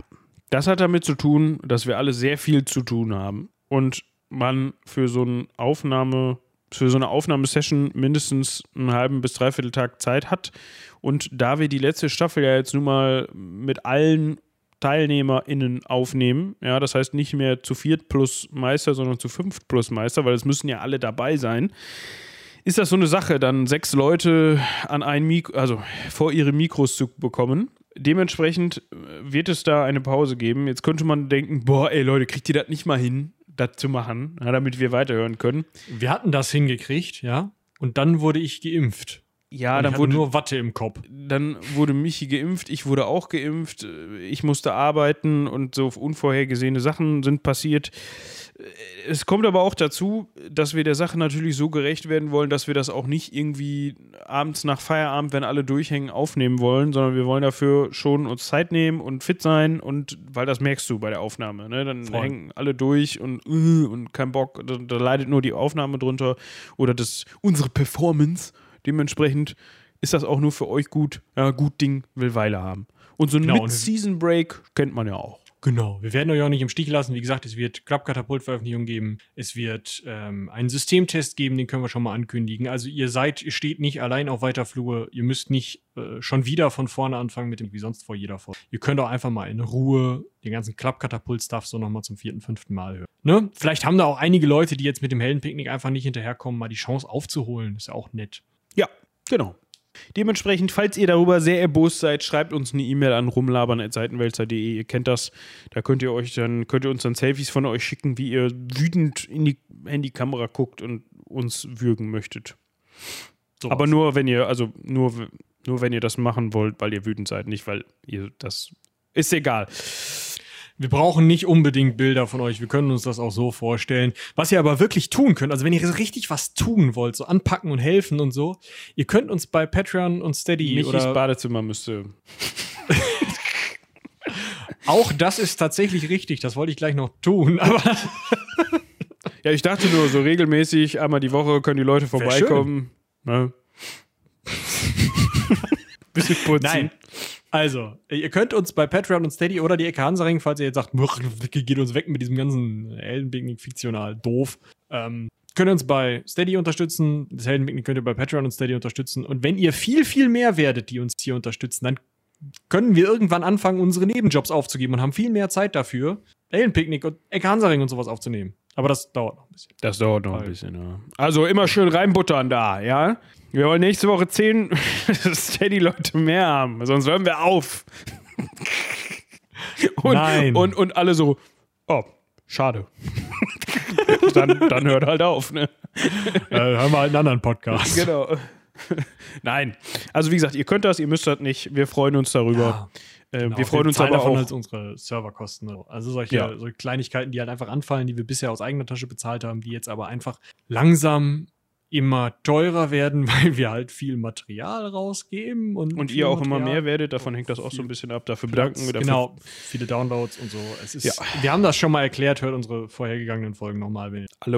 das hat damit zu tun, dass wir alle sehr viel zu tun haben und man für so eine Aufnahme, für so eine Aufnahmesession mindestens einen halben bis dreiviertel Tag Zeit hat. Und da wir die letzte Staffel ja jetzt nun mal mit allen TeilnehmerInnen aufnehmen, ja, das heißt nicht mehr zu viert plus Meister, sondern zu fünft plus Meister, weil es müssen ja alle dabei sein, ist das so eine Sache, dann sechs Leute an ein Mikro, also vor ihre Mikros zu bekommen. Dementsprechend äh, wird es da eine Pause geben. Jetzt könnte man denken, boah, ey Leute, kriegt ihr das nicht mal hin, das zu machen, ja, damit wir weiterhören können? Wir hatten das hingekriegt, ja. Und dann wurde ich geimpft. Ja, Und dann ich wurde, hatte nur Watte im Kopf. dann wurde Michi geimpft, ich wurde auch geimpft, äh, ich musste arbeiten und so unvorhergesehene Sachen sind passiert. Es kommt aber auch dazu, dass wir der Sache natürlich so gerecht werden wollen, dass wir das auch nicht irgendwie abends nach Feierabend, wenn alle durchhängen, aufnehmen wollen, sondern wir wollen dafür schon uns Zeit nehmen und fit sein und weil das merkst du bei der Aufnahme, ne? Dann Voll. hängen alle durch und, uh, und kein Bock, da, da leidet nur die Aufnahme drunter oder das unsere Performance. Dementsprechend ist das auch nur für euch gut. Ja, gut Ding will Weile haben. Und so ein Genau, und- Mid-Season Break kennt man ja auch. Genau, wir werden euch auch nicht im Stich lassen. Wie gesagt, es wird Klappkatapult-Veröffentlichungen geben. Es wird ähm, einen Systemtest geben, den können wir schon mal ankündigen. Also ihr seid, ihr steht nicht allein auf weiter Flur. Ihr müsst nicht äh, schon wieder von vorne anfangen mit dem, wie sonst vor jeder Folge. Ihr könnt auch einfach mal in Ruhe den ganzen Klappkatapult-Stuff so nochmal zum vierten, fünften Mal hören. Ne? Vielleicht haben da auch einige Leute, die jetzt mit dem Heldenpicknick einfach nicht hinterherkommen, mal die Chance aufzuholen. Ist ja auch nett. Ja, genau. Dementsprechend, falls ihr darüber sehr erbost seid, schreibt uns eine E-Mail an rumlabern.seitenwälzer.de. Ihr kennt das. Da könnt ihr euch dann, könnt ihr uns dann Selfies von euch schicken, wie ihr wütend in die Handykamera guckt und uns würgen möchtet. Sowas. Aber nur, wenn ihr, also nur, nur wenn ihr das machen wollt, weil ihr wütend seid, nicht weil ihr das. Ist egal. Wir brauchen nicht unbedingt Bilder von euch. Wir können uns das auch so vorstellen. Was ihr aber wirklich tun könnt, also wenn ihr so richtig was tun wollt, so anpacken und helfen und so, ihr könnt uns bei Patreon und Steady Michis oder Badezimmer müsste. [LAUGHS] auch das ist tatsächlich richtig. Das wollte ich gleich noch tun. Aber [LAUGHS] Ja, ich dachte nur, so regelmäßig, einmal die Woche können die Leute vorbeikommen. Ne? [LAUGHS] Bisschen putzen. nein. Also, ihr könnt uns bei Patreon und Steady oder die Ecke Hansaring, falls ihr jetzt sagt, "Much, geht uns weg mit diesem ganzen Heldenpicknick fiktional doof. Ähm, könnt ihr uns bei Steady unterstützen. Das Heldenpicknick könnt ihr bei Patreon und Steady unterstützen. Und wenn ihr viel, viel mehr werdet, die uns hier unterstützen, dann können wir irgendwann anfangen, unsere Nebenjobs aufzugeben und haben viel mehr Zeit dafür, Heldenpicknick und Ecke Hansaring und sowas aufzunehmen. Aber das dauert noch ein bisschen. Das dauert noch ein bisschen, ja. Also immer schön reinbuttern da, ja? Wir wollen nächste Woche zehn [LAUGHS] Steady-Leute mehr haben, sonst hören wir auf. [LAUGHS] und, Nein. Und, und alle so, oh, schade. [LAUGHS] dann, dann hört halt auf, ne? äh, hören wir halt einen anderen Podcast. Genau. [LAUGHS] Nein. Also wie gesagt, ihr könnt das, ihr müsst das nicht. Wir freuen uns darüber. äh, Genau, wir freuen uns zahlen aber davon auch. halt unsere Serverkosten. Also solche, Ja. solche Kleinigkeiten, die halt einfach anfallen, die wir bisher aus eigener Tasche bezahlt haben, die jetzt aber einfach langsam immer teurer werden, [LAUGHS] weil wir halt viel Material rausgeben und, und ihr auch immer Material- mehr werdet, davon hängt das auch so ein bisschen ab. Dafür bedanken wir dafür. Genau, viele Downloads und so. Es ist, Ja. Wir haben das schon mal erklärt, hört unsere vorhergegangenen Folgen nochmal. Alle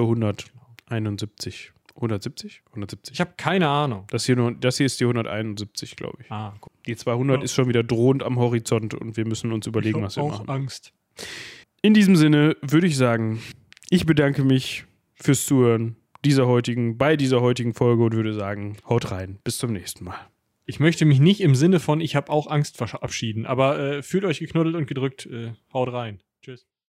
171. 170? 170. Ich habe keine Ahnung. Das hier, nur, das hier ist die 171, glaube ich. Ah, guck. Die 200 Ja. ist schon wieder drohend am Horizont und wir müssen uns überlegen, was wir auch machen. Angst. In diesem Sinne würde ich sagen, ich bedanke mich fürs Zuhören dieser heutigen, bei dieser heutigen Folge und würde sagen, haut rein. Bis zum nächsten Mal. Ich möchte mich nicht im Sinne von, ich habe auch Angst verabschieden, aber äh, fühlt euch geknuddelt und gedrückt. Äh, haut rein. Tschüss.